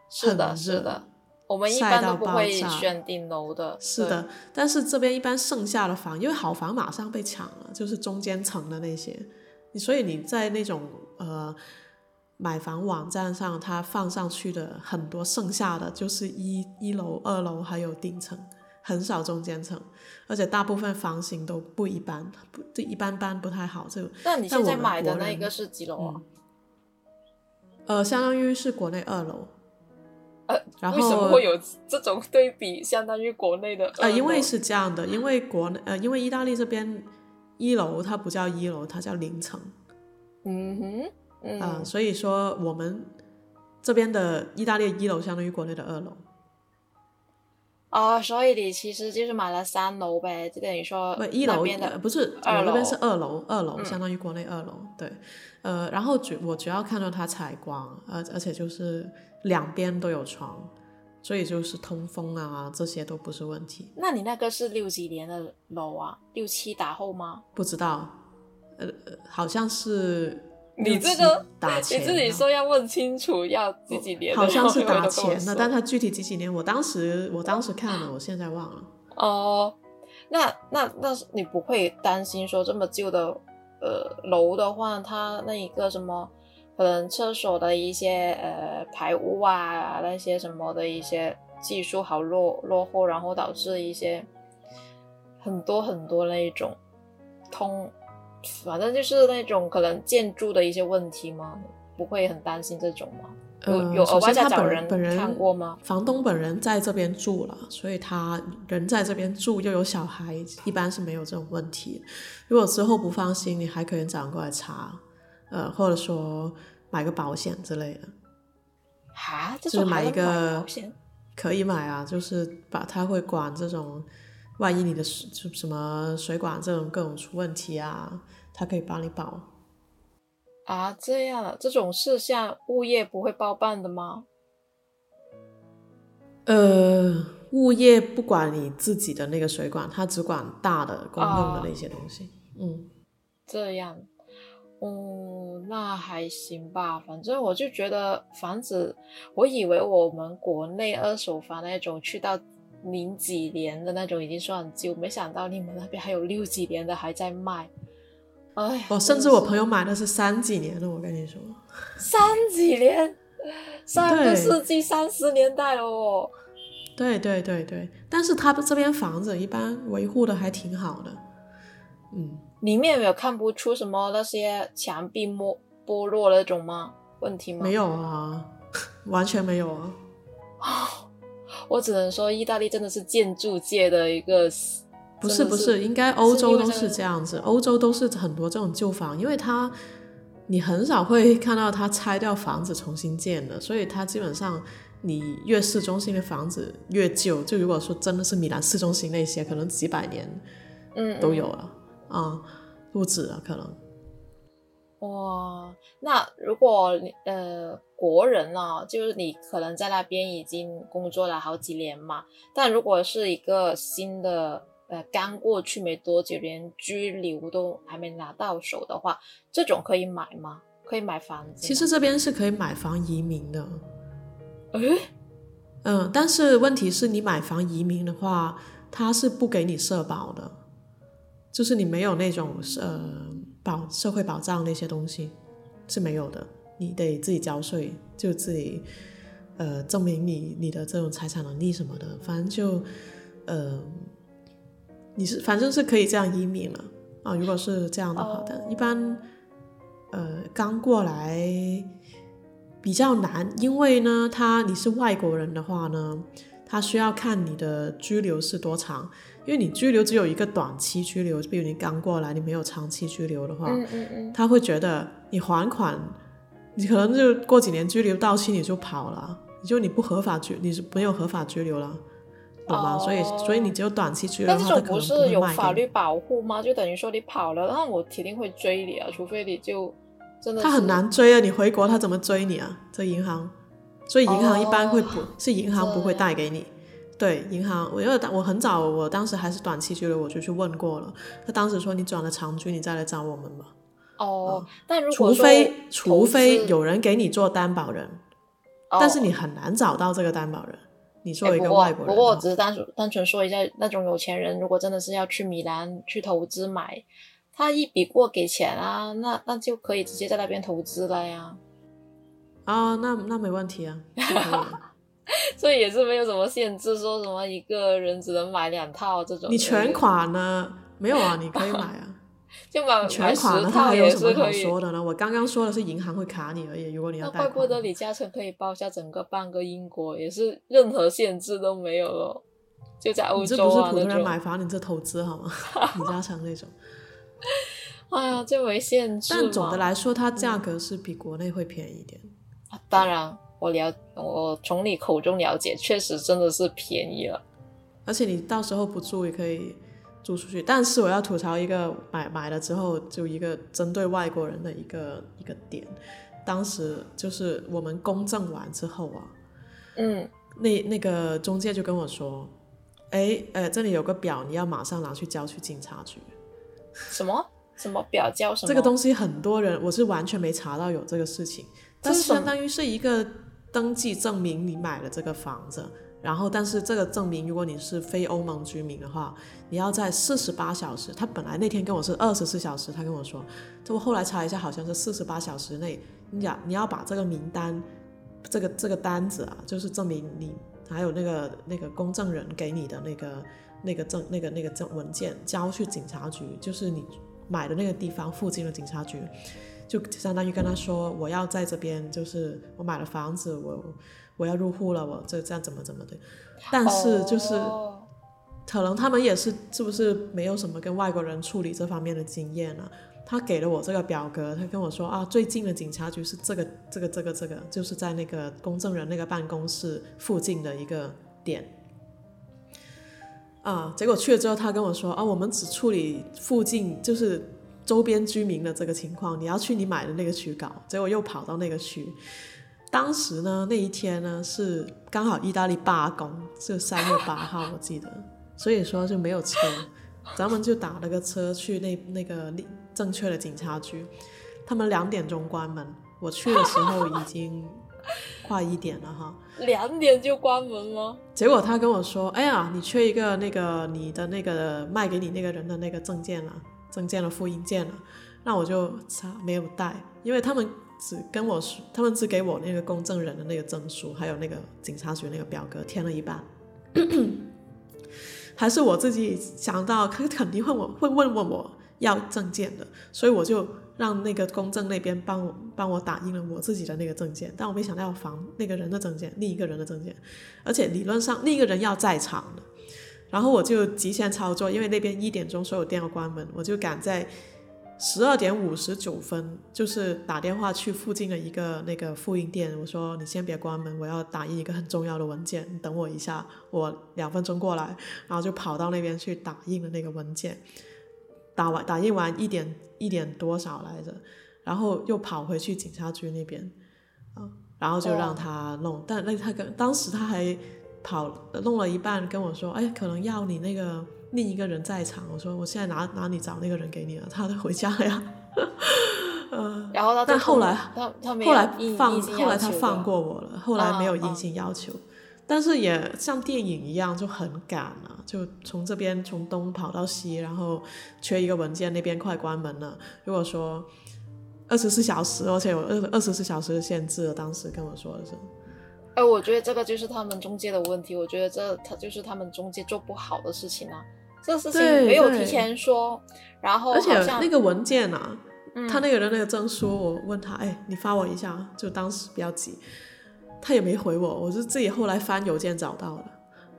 是的，是的。我们一般都不会选顶楼的，是的。但是这边一般剩下的房，因为好房马上被抢了，就是中间层的那些。你所以你在那种呃买房网站上，它放上去的很多剩下的就是一一楼、二楼还有顶层，很少中间层，而且大部分房型都不一般，不一般般，不太好。这那你现在买的那个是几楼啊？呃，相当于是国内二楼。然后为什么会有这种对比？相当于国内的呃，因为是这样的，因为国内呃，因为意大利这边一楼它不叫一楼，它叫零层。嗯哼，嗯，所以说我们这边的意大利一楼相当于国内的二楼。哦，所以你其实就是买了三楼呗，就等于说不一楼的不是我那边是二楼，二楼相当于国内二楼。对，呃，然后主我主要看到它采光，而而且就是。两边都有床，所以就是通风啊，这些都不是问题。那你那个是六几年的楼啊？六七打后吗？不知道，呃，好像是你这个打钱，你自己说要问清楚要几几年，好像是打钱的，但它具体几几年，我当时我当时看了，我现在忘了。哦，那那那你不会担心说这么旧的呃楼的话，它那一个什么？可能厕所的一些呃排污啊，那些什么的一些技术好落落后，然后导致一些很多很多那一种通，反正就是那种可能建筑的一些问题吗？不会很担心这种吗？有有额外再找人看过吗？房东本人在这边住了，所以他人在这边住又有小孩，一般是没有这种问题。如果之后不放心，你还可以找人过来查，呃，或者说。买个保险之类的，啊，就是买一个保险可以买啊，就是把它会管这种，万一你的就什么水管这种各种出问题啊，它可以帮你保。啊，这样的这种事项物业不会包办的吗？呃，物业不管你自己的那个水管，它只管大的公用的那些东西。嗯，这样。哦，那还行吧，反正我就觉得房子，我以为我们国内二手房那种去到零几年的那种已经算很旧，没想到你们那边还有六几年的还在卖。哎，我甚至我朋友买的是三几年的，我跟你说，三几年，上个世纪三十年代了哦。对对对对，但是他这边房子一般维护的还挺好的，嗯，里面有看不出什么那些墙壁剥剥落那种吗？问题吗？没有啊，完全没有啊。我只能说，意大利真的是建筑界的一个，不是不是，应该欧洲都是这样子，欧洲都是很多这种旧房，因为它你很少会看到它拆掉房子重新建的，所以它基本上。你越市中心的房子越旧，就如果说真的是米兰市中心那些，可能几百年，嗯，都有了啊，不止了可能。哇，那如果呃国人呢，就是你可能在那边已经工作了好几年嘛，但如果是一个新的呃刚过去没多久，连居留都还没拿到手的话，这种可以买吗？可以买房子？其实这边是可以买房移民的。哎，嗯，但是问题是你买房移民的话，他是不给你社保的，就是你没有那种呃保社会保障那些东西是没有的，你得自己交税，就自己呃证明你你的这种财产能力什么的，反正就呃你是反正是可以这样移民了啊，如果是这样的话的，一般呃刚过来。比较难，因为呢，他你是外国人的话呢，他需要看你的居留是多长，因为你居留只有一个短期居留，比如你刚过来，你没有长期居留的话，嗯嗯嗯，他会觉得你还款，你可能就过几年居留到期你就跑了，就你不合法居，你是没有合法居留了，懂吗？所以所以你只有短期居留，那这种不是有法律保护吗？就等于说你跑了，那我铁定会追你啊，除非你就真的。他很难追啊！你回国他怎么追你啊？这银行，所以银行一般会不是银行不会贷给你。对，银行，我因为我很早，我当时还是短期居留，我就去问过了。他当时说你转了长居，你再来找我们吧。哦，但如果除非除非有人给你做担保人，但是你很难找到这个担保人。你作为一个外国人，不过我只是单纯单纯说一下，那种有钱人如果真的是要去米兰去投资买。他一笔过给钱啊，那那就可以直接在那边投资了呀。啊，那那没问题啊，所以也是没有什么限制，说什么一个人只能买两套这种。你全款呢？没有啊，你可以买啊，就买全款，他还有什么好说的呢？我刚刚说的是银行会卡你而已，如果你要贷款。怪不得李嘉诚可以包下整个半个英国，也是任何限制都没有了，就在欧洲啊这不是普通人买房，你这投资好吗？李嘉诚那种。哎呀，这为限制但总的来说，它价格是比国内会便宜一点。当然，我了，我从你口中了解，确实真的是便宜了。而且你到时候不住也可以租出去。但是我要吐槽一个买买了之后就一个针对外国人的一个一个点。当时就是我们公证完之后啊，嗯，那那个中介就跟我说，哎，呃，这里有个表，你要马上拿去交去警察局。什么什么表交什么？这个东西很多人我是完全没查到有这个事情，但是相当于是一个登记证明你买了这个房子，然后但是这个证明如果你是非欧盟居民的话，你要在四十八小时，他本来那天跟我是二十四小时，他跟我说，这我后来查一下好像是四十八小时内，你要你要把这个名单，这个这个单子啊，就是证明你还有那个那个公证人给你的那个。那个证、那个、那个证文件交去警察局，就是你买的那个地方附近的警察局，就相当于跟他说，我要在这边，就是我买了房子，我我要入户了，我这这样怎么怎么的。但是就是可能他们也是是不是没有什么跟外国人处理这方面的经验呢？他给了我这个表格，他跟我说啊，最近的警察局是这个这个这个这个，就是在那个公证人那个办公室附近的一个点。啊！结果去了之后，他跟我说：“啊，我们只处理附近就是周边居民的这个情况，你要去你买的那个区搞。”结果又跑到那个区。当时呢，那一天呢是刚好意大利罢工，是三月八号，我记得，所以说就没有车，咱们就打了个车去那那个正确的警察局。他们两点钟关门，我去的时候已经快一点了哈。两点就关门了？结果他跟我说：“哎呀，你缺一个那个你的那个卖给你那个人的那个证件了，证件的复印件了。”那我就差没有带，因为他们只跟我说，他们只给我那个公证人的那个证书，还有那个警察局那个表格填了一半。还是我自己想到，他肯定会我会问问我要证件的，所以我就让那个公证那边帮我帮我打印了我自己的那个证件，但我没想到要防那个人的证件，另一个人的证件，而且理论上另一个人要在场的，然后我就极限操作，因为那边一点钟所有店要关门，我就赶在。十二点五十九分，就是打电话去附近的一个那个复印店，我说你先别关门，我要打印一个很重要的文件，你等我一下，我两分钟过来，然后就跑到那边去打印了那个文件，打完打印完一点一点多少来着，然后又跑回去警察局那边，啊，然后就让他弄，但那他跟当时他还跑弄了一半跟我说，哎，可能要你那个。另一个人在场，我说我现在哪哪里找那个人给你了？他都回家了呀。呃，然后他但后来他他后来放后来他放过我了，后来没有硬性要求，但是也像电影一样就很赶啊，就从这边从东跑到西，然后缺一个文件，那边快关门了。如果说二十四小时，而且有二二十四小时的限制，当时跟我说的是。哎，我觉得这个就是他们中介的问题，我觉得这他就是他们中介做不好的事情啊。这事情没有提前说，然后而且那个文件啊，他那个人那个证书，我问他，哎，你发我一下，就当时比较急，他也没回我，我是自己后来翻邮件找到的。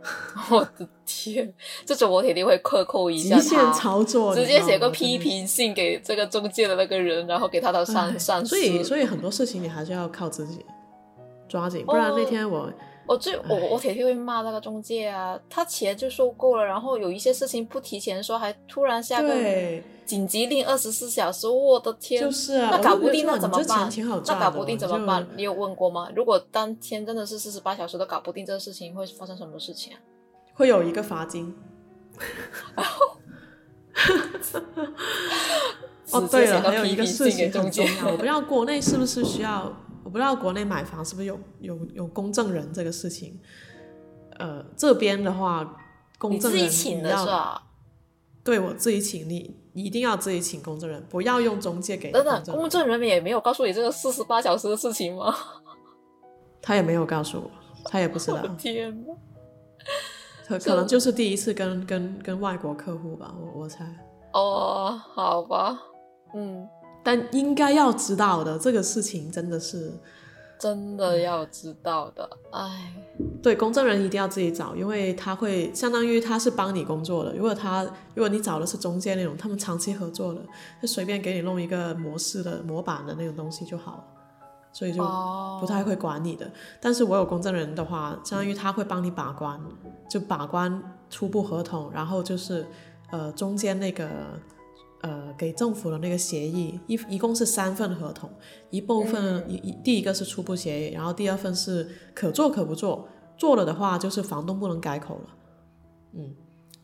我的天，这种我肯定会克扣一下，极限操作，直接写个批评信给这个中介的那个人，然后给他的上上司。所以，所以很多事情你还是要靠自己抓紧，不然那天我。我最我我铁定会骂那个中介啊！他钱就收够了，然后有一些事情不提前说，还突然下个紧急令二十四小时，我的天！就是啊，那搞不定那怎么办？那搞不定怎么办？你有问过吗？如果当天真的是四十八小时都搞不定这个事情，会发生什么事情啊？会有一个罚金。哦，对了，还有一个事情很重要，我不知道国内是不是需要。我不知道国内买房是不是有有有公证人这个事情，呃，这边的话，公证人你要对我自己请，你一定要自己请公证人，不要用中介给。等等，公证人也没有告诉你这个四十八小时的事情吗？他也没有告诉我，他也不知道。天哪！可可能就是第一次跟跟跟外国客户吧，我我猜。哦，好吧，嗯。但应该要知道的这个事情真的是，真的要知道的。哎，对，公证人一定要自己找，因为他会相当于他是帮你工作的。如果他如果你找的是中介那种，他们长期合作的，就随便给你弄一个模式的模板的那种东西就好了，所以就不太会管你的。但是我有公证人的话，相当于他会帮你把关，就把关初步合同，然后就是呃中间那个。呃，给政府的那个协议一一共是三份合同，一部分一一第一个是初步协议，然后第二份是可做可不做，做了的话就是房东不能改口了，嗯，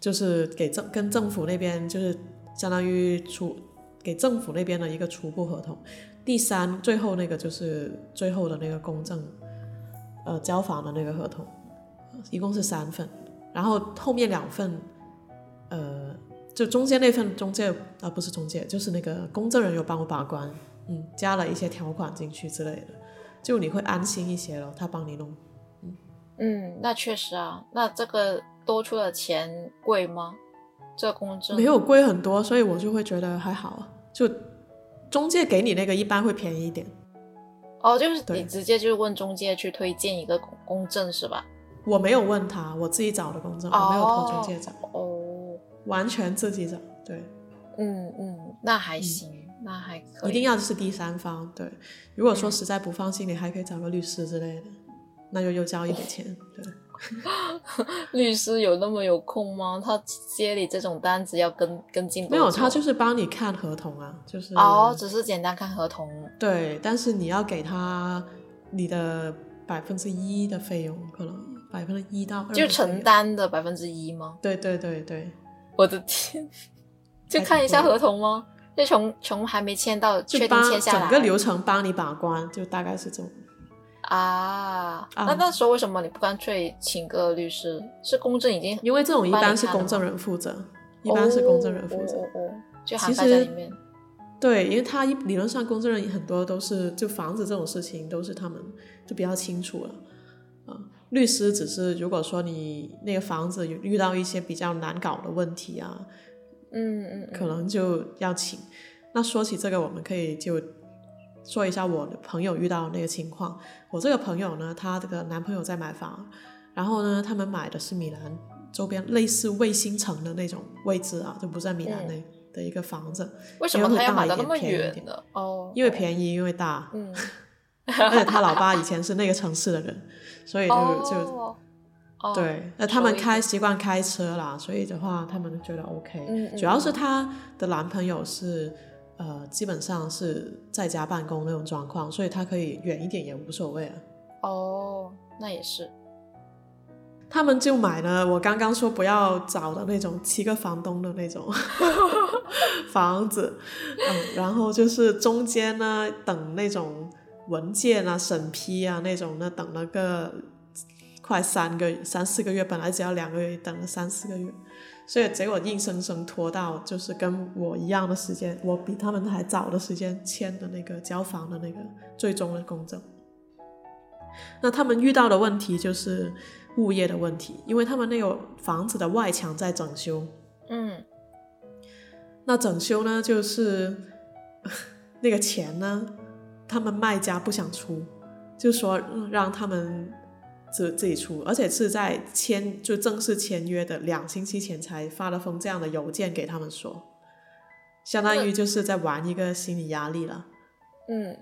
就是给政跟政府那边就是相当于初给政府那边的一个初步合同，第三最后那个就是最后的那个公证，呃交房的那个合同，一共是三份，然后后面两份，呃。就中间那份中介啊，不是中介，就是那个公证人有帮我把关，嗯，加了一些条款进去之类的，就你会安心一些了。他帮你弄，嗯嗯，那确实啊，那这个多出的钱贵吗？这公证没有贵很多，所以我就会觉得还好。就中介给你那个一般会便宜一点。哦，就是你直接就问中介去推荐一个公公证是吧？我没有问他，我自己找的公证，我没有托中介找。哦。完全自己找，对，嗯嗯，那还行，那还可以。一定要是第三方，对。如果说实在不放心，你还可以找个律师之类的，那就又交一笔钱，对。律师有那么有空吗？他接你这种单子要跟跟进？没有，他就是帮你看合同啊，就是哦，只是简单看合同。对，但是你要给他你的百分之一的费用，可能百分之一到二，就承担的百分之一吗？对对对对。我的天，就看一下合同吗？就从从还没签到确定签下来，整个流程帮你把关，就大概是这种。啊，那那时候为什么你不干脆请个律师？是公证已经？因为这种一般是公证人负责，一般是公证人负责。哦，就涵盖在里面。对，因为他一理论上公证人很多都是就房子这种事情都是他们就比较清楚了。啊，律师只是如果说你那个房子有遇到一些比较难搞的问题啊，嗯嗯，可能就要请。那说起这个，我们可以就。说一下我的朋友遇到那个情况。我这个朋友呢，她这个男朋友在买房，然后呢，他们买的是米兰周边类似卫星城的那种位置啊，就不在米兰内的一个房子。为什么他要买的那么远的？哦，因为便宜，因为大。嗯，而且他老爸以前是那个城市的人，所以就就对。那他们开习惯开车啦，所以的话他们觉得 OK。主要是她的男朋友是。呃，基本上是在家办公那种状况，所以他可以远一点也无所谓啊。哦，那也是。他们就买了我刚刚说不要找的那种七个房东的那种 房子，嗯，然后就是中间呢等那种文件啊审批啊那种呢等了个快三个三四个月，本来只要两个月，等了三四个月。所以结果硬生生拖到就是跟我一样的时间，我比他们还早的时间签的那个交房的那个最终的公证。那他们遇到的问题就是物业的问题，因为他们那个房子的外墙在整修。嗯。那整修呢，就是 那个钱呢，他们卖家不想出，就说让他们。自自己出，而且是在签就正式签约的两星期前才发了封这样的邮件给他们说，相当于就是在玩一个心理压力了。嗯，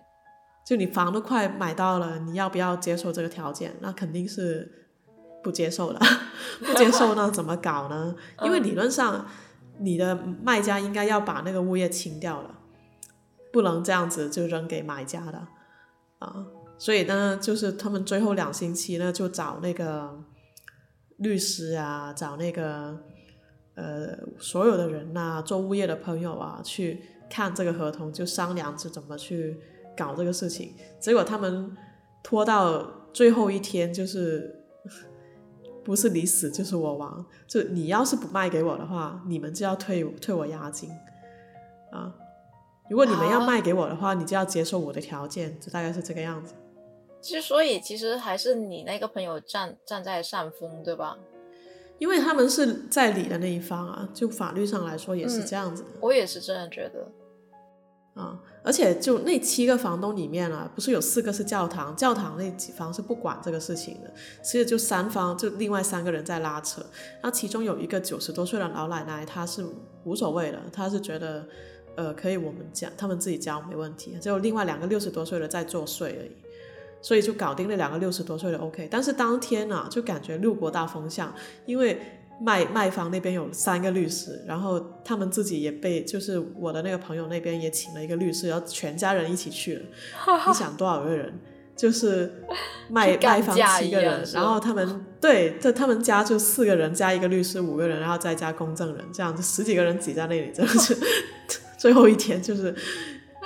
就你房都快买到了，你要不要接受这个条件？那肯定是不接受的，不接受那怎么搞呢？因为理论上你的卖家应该要把那个物业清掉了，不能这样子就扔给买家的啊。所以呢，就是他们最后两星期呢，就找那个律师啊，找那个呃所有的人呐，做物业的朋友啊，去看这个合同，就商量着怎么去搞这个事情。结果他们拖到最后一天，就是 不是你死就是我亡，就你要是不卖给我的话，你们就要退退我押金啊。如果你们要卖给我的话，你就要接受我的条件，就大概是这个样子。其实，所以其实还是你那个朋友站站在上风，对吧？因为他们是在理的那一方啊，就法律上来说也是这样子。我也是这样觉得。啊，而且就那七个房东里面啊，不是有四个是教堂，教堂那几方是不管这个事情的，其实就三方就另外三个人在拉扯。那其中有一个九十多岁的老奶奶，她是无所谓的，她是觉得呃可以我们交，他们自己交没问题。只有另外两个六十多岁的在作祟而已。所以就搞定那两个六十多岁的 OK，但是当天呢，就感觉六国大风向，因为卖卖方那边有三个律师，然后他们自己也被，就是我的那个朋友那边也请了一个律师，然后全家人一起去了。你想多少个人？就是 卖卖方七个人，然后他们对，这他们家就四个人加一个律师五个人，然后再加公证人，这样子十几个人挤在那里，真的是最后一天就是。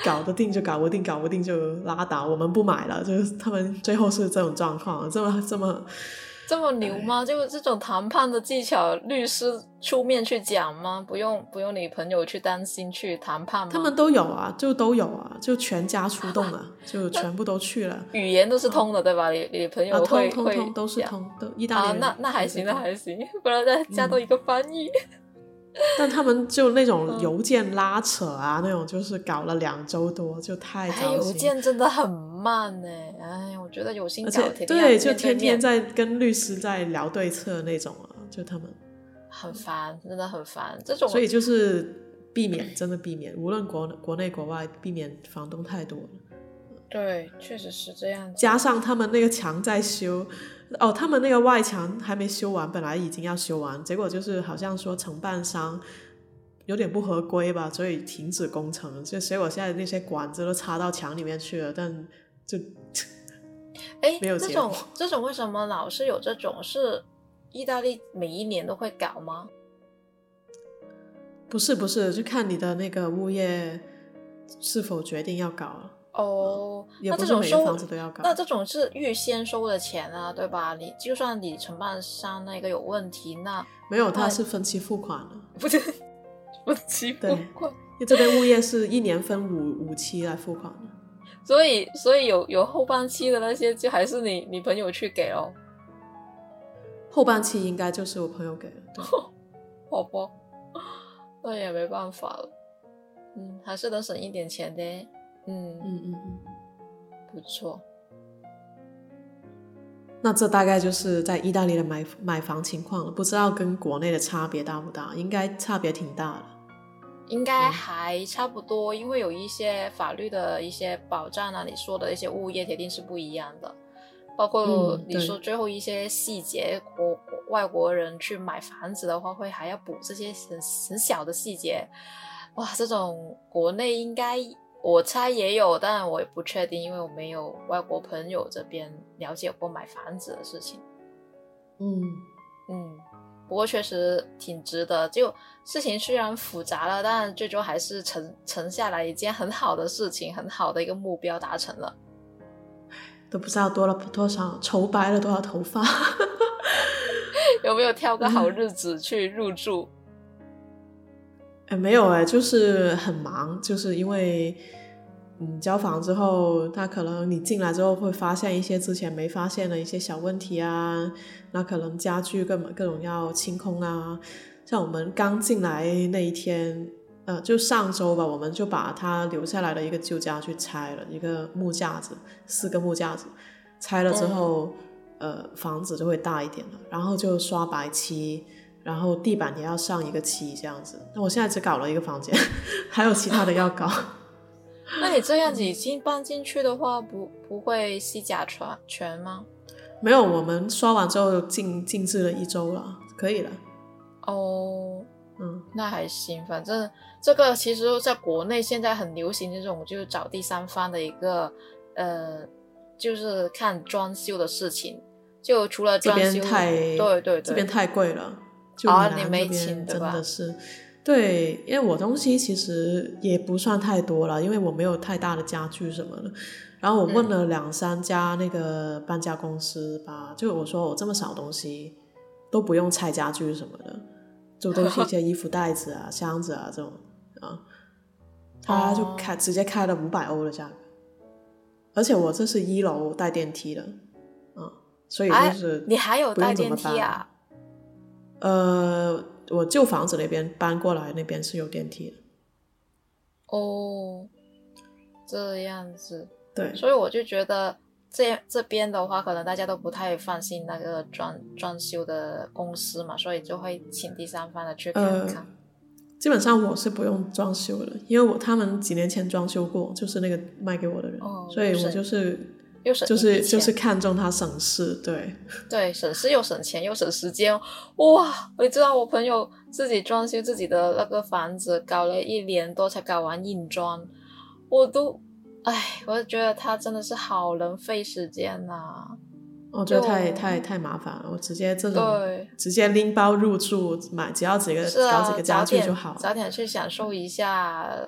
搞得定就搞不定，搞不定就拉倒，我们不买了。就是他们最后是这种状况，这么这么这么牛吗？就这种谈判的技巧，律师出面去讲吗？不用不用你朋友去担心去谈判吗？他们都有啊，就都有啊，就全家出动了，就全部都去了。语言都是通的，对吧？你你朋友会通通通都是通，都意大利。啊，那那还行，那还行，不然再加多一个翻译。但他们就那种邮件拉扯啊，那种就是搞了两周多，就太糟心。邮件真的很慢呢，哎，我觉得有心搞，对，就天天在跟律师在聊对策那种啊，就他们很烦，真的很烦这种。所以就是避免，真的避免，无论国国内国外，避免房东太多了。对，确实是这样。加上他们那个墙在修。哦，他们那个外墙还没修完，本来已经要修完，结果就是好像说承办商有点不合规吧，所以停止工程。就所以我现在那些管子都插到墙里面去了，但就哎，没有这种这种为什么老是有这种？是意大利每一年都会搞吗？不是不是，就看你的那个物业是否决定要搞。哦，那这种收房子都要搞。那这种是预先收的钱啊，对吧？你就算你承办商那个有问题，那没有，他是分期付款的，不是分期付款。因为这边物业是一年分五五期来付款的，所以所以有有后半期的那些，就还是你你朋友去给哦。后半期应该就是我朋友给的，对，好吧，那也没办法了，嗯，还是能省一点钱的，嗯嗯嗯嗯，不错。那这大概就是在意大利的买买房情况了，不知道跟国内的差别大不大？应该差别挺大的，应该还差不多，因为有一些法律的一些保障啊，你说的一些物业铁定是不一样的。包括你说最后一些细节，国外国人去买房子的话，会还要补这些很很小的细节，哇，这种国内应该我猜也有，但我也不确定，因为我没有外国朋友这边了解过买房子的事情。嗯嗯，不过确实挺值得，就事情虽然复杂了，但最终还是成成下来一件很好的事情，很好的一个目标达成了。都不知道多了多少，愁白了多少头发。有没有挑个好日子去入住？哎，没有哎，就是很忙，就是因为嗯，交房之后，他可能你进来之后会发现一些之前没发现的一些小问题啊，那可能家具各各种要清空啊。像我们刚进来那一天。呃，就上周吧，我们就把他留下来的一个旧家具拆了，一个木架子，四个木架子，拆了之后，呃，房子就会大一点了。然后就刷白漆，然后地板也要上一个漆，这样子。那我现在只搞了一个房间，还有其他的要搞。那你这样子已经搬进去的话，不不会吸甲醛全吗？没有，我们刷完之后静静置了一周了，可以了。哦。嗯，那还行，反正这个其实在国内现在很流行这种，就是找第三方的一个，呃，就是看装修的事情。就除了装修，对对对，这边太贵了。啊，你没请真的是，对，因为我东西其实也不算太多了，因为我没有太大的家具什么的。然后我问了两三家那个搬家公司吧，就我说我这么少东西都不用拆家具什么的。就都是一些衣服袋子啊、箱子啊这种啊，他就开直接开了五百欧的价格，而且我这是一楼带电梯的，啊，所以就是你还有带电梯啊？呃，我旧房子那边搬过来那边是有电梯的。哦，这样子，对，所以我就觉得。这这边的话，可能大家都不太放心那个装装修的公司嘛，所以就会请第三方的去看看。基本上我是不用装修的，因为我他们几年前装修过，就是那个卖给我的人，哦所以我就是又省就是就是看中他省事，对 对，省事又省钱又省时间。哇，我知道我朋友自己装修自己的那个房子，搞了一年多才搞完硬装，我都。哎，我就觉得他真的是好能费时间呐！我觉得太太太麻烦了，我直接这种直接拎包入住买，只要几个搞几个家具就好，早点去享受一下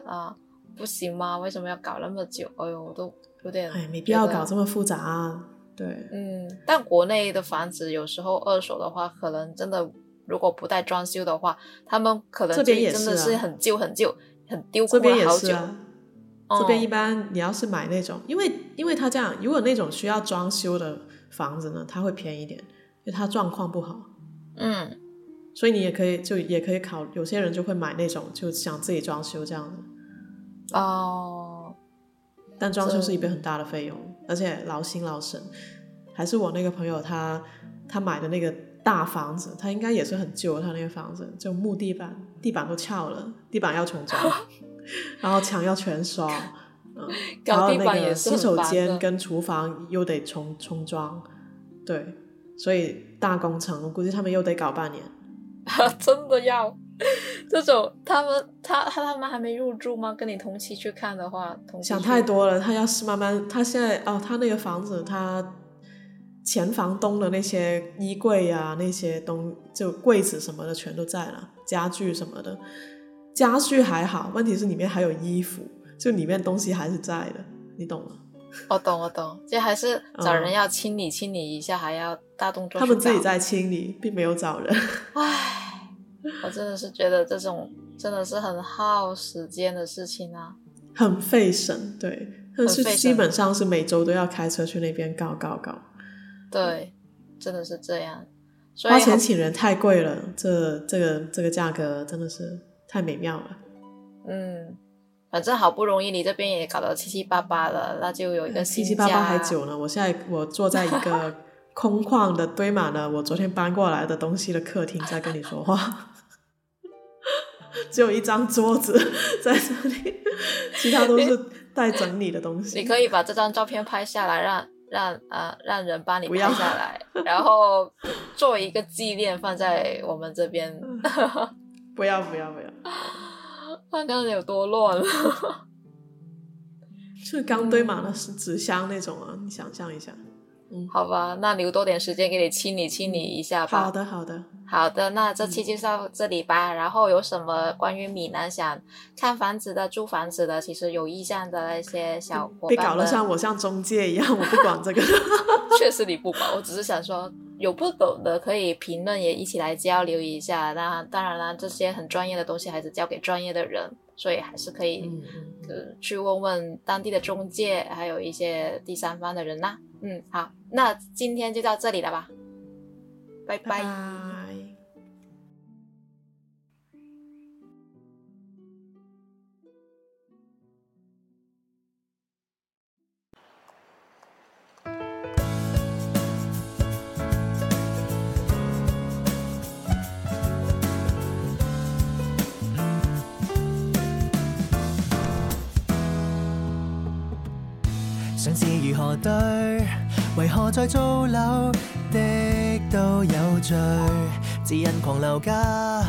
啊，不行吗？为什么要搞那么久？哎呦，我都有点哎，没必要搞这么复杂。对，嗯，但国内的房子有时候二手的话，可能真的如果不带装修的话，他们可能这边也真的是很旧很旧，很丢过了好久。这边一般你要是买那种，因为因为他这样，如果那种需要装修的房子呢，它会便宜点，因为它状况不好。嗯，所以你也可以就也可以考，有些人就会买那种，就想自己装修这样的。哦，但装修是一笔很大的费用，而且劳心劳神。还是我那个朋友他他买的那个大房子，他应该也是很旧，他那个房子就木地板，地板都翘了，地板要重装。然后墙要全刷，嗯，然后那个洗手间跟厨房又得重重装，对，所以大工程，我估计他们又得搞半年。真的要 这种？他们他他他们还没入住吗？跟你同期去看的话，想太多了。他要是慢慢，他现在哦，他那个房子，他前房东的那些衣柜呀，那些东就柜子什么的全都在了，家具什么的。家具还好，问题是里面还有衣服，就里面东西还是在的，你懂吗？我懂，我懂，就还是找人要清理清理一下，还要大动作。他们自己在清理，并没有找人。唉，我真的是觉得这种真的是很耗时间的事情啊，很费神。对，但是基本上是每周都要开车去那边搞搞搞。对，真的是这样。花钱请人太贵了，这这个这个价格真的是太美妙了。嗯，反正好不容易你这边也搞得七七八八了，那就有一个七七八八还久呢。我现在我坐在一个 空旷的堆满了我昨天搬过来的东西的客厅，在跟你说话，只有一张桌子在这里，其他都是待整理的东西。你可以把这张照片拍下来，让。让啊，让人帮你拍下来，然后做一个纪念放在我们这边。不要不要不要！看刚才有多乱，是刚堆满了是纸箱那种啊，你想象一下。嗯，好吧，那留多点时间给你清理清理一下吧。好的好的。好的，那这期就到这里吧。然后有什么关于闽南想看房子的、租房子的，其实有意向的那些小伙伴，别搞得像我像中介一样，我不管这个。确实你不管，我只是想说，有不懂的可以评论，也一起来交流一下。那当然啦，这些很专业的东西还是交给专业的人，所以还是可以呃去问问当地的中介，还有一些第三方的人呐。嗯，好，那今天就到这里了吧，拜拜。何对？为何在租楼的都有罪？只因狂流家，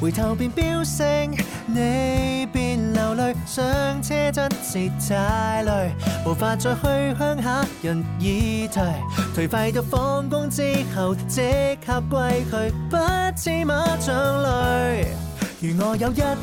回头便飙升，你便流泪。上车真是太累，无法再去乡下，人已退，颓废到放工之后即刻归去，不知马将累。如我有一间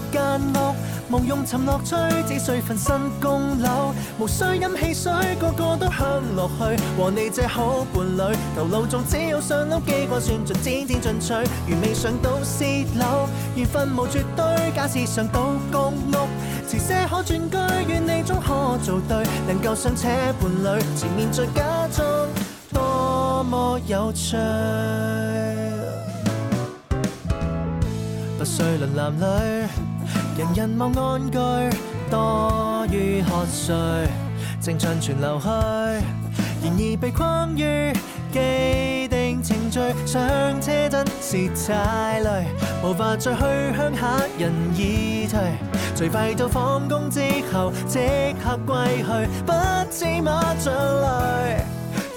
屋，梦用寻乐趣，只需份新供楼，无需饮汽水，个个都享乐趣。和你这好伴侣，头脑中只有上楼机关算尽，渐渐进取。如未上到四楼，缘分无绝对。假使上到公屋，迟些可转居，愿你终可做对，能够上车伴侣，前面再加装，多么有趣。不需论男女，人人望安居，多于喝醉，正尽全流去。然而被困于既定程序，上车真是太累，无法再去乡下，人已退，最快到放工之后即刻归去，不知马将来。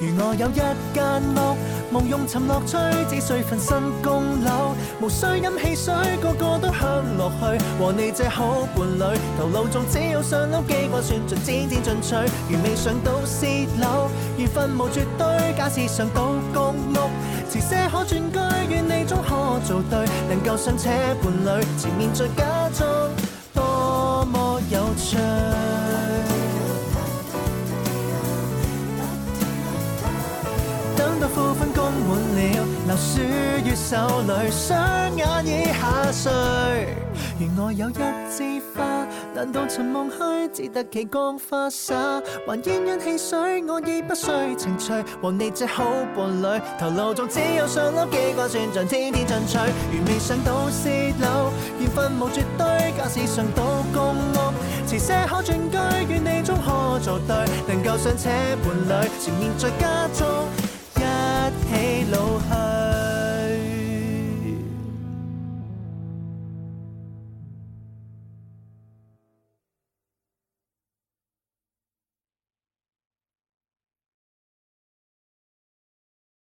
如我有一间屋，梦用寻乐趣，只需份新供楼，无需饮汽水，个个都享乐趣。和你这好伴侣，头脑中只有上楼机关算尽，渐渐进取。如未上到四楼，缘分无绝对。假使上到公屋，迟些可转居，愿你终可做对，能够上车伴侣，前面再加装，多么有趣。副分供满了，流书于手里，双眼已下垂。如我有一枝花，难道寻梦去，只得其光花洒？还烟烟汽水，我已不需情趣。和你这好伴侣，头脑中只有上楼机关算尽，天天进取。如未上到四楼，缘分无绝对。假使上到公屋，迟些可转居，愿你终可做对，能够上车伴侣，前面再加装。一起老去。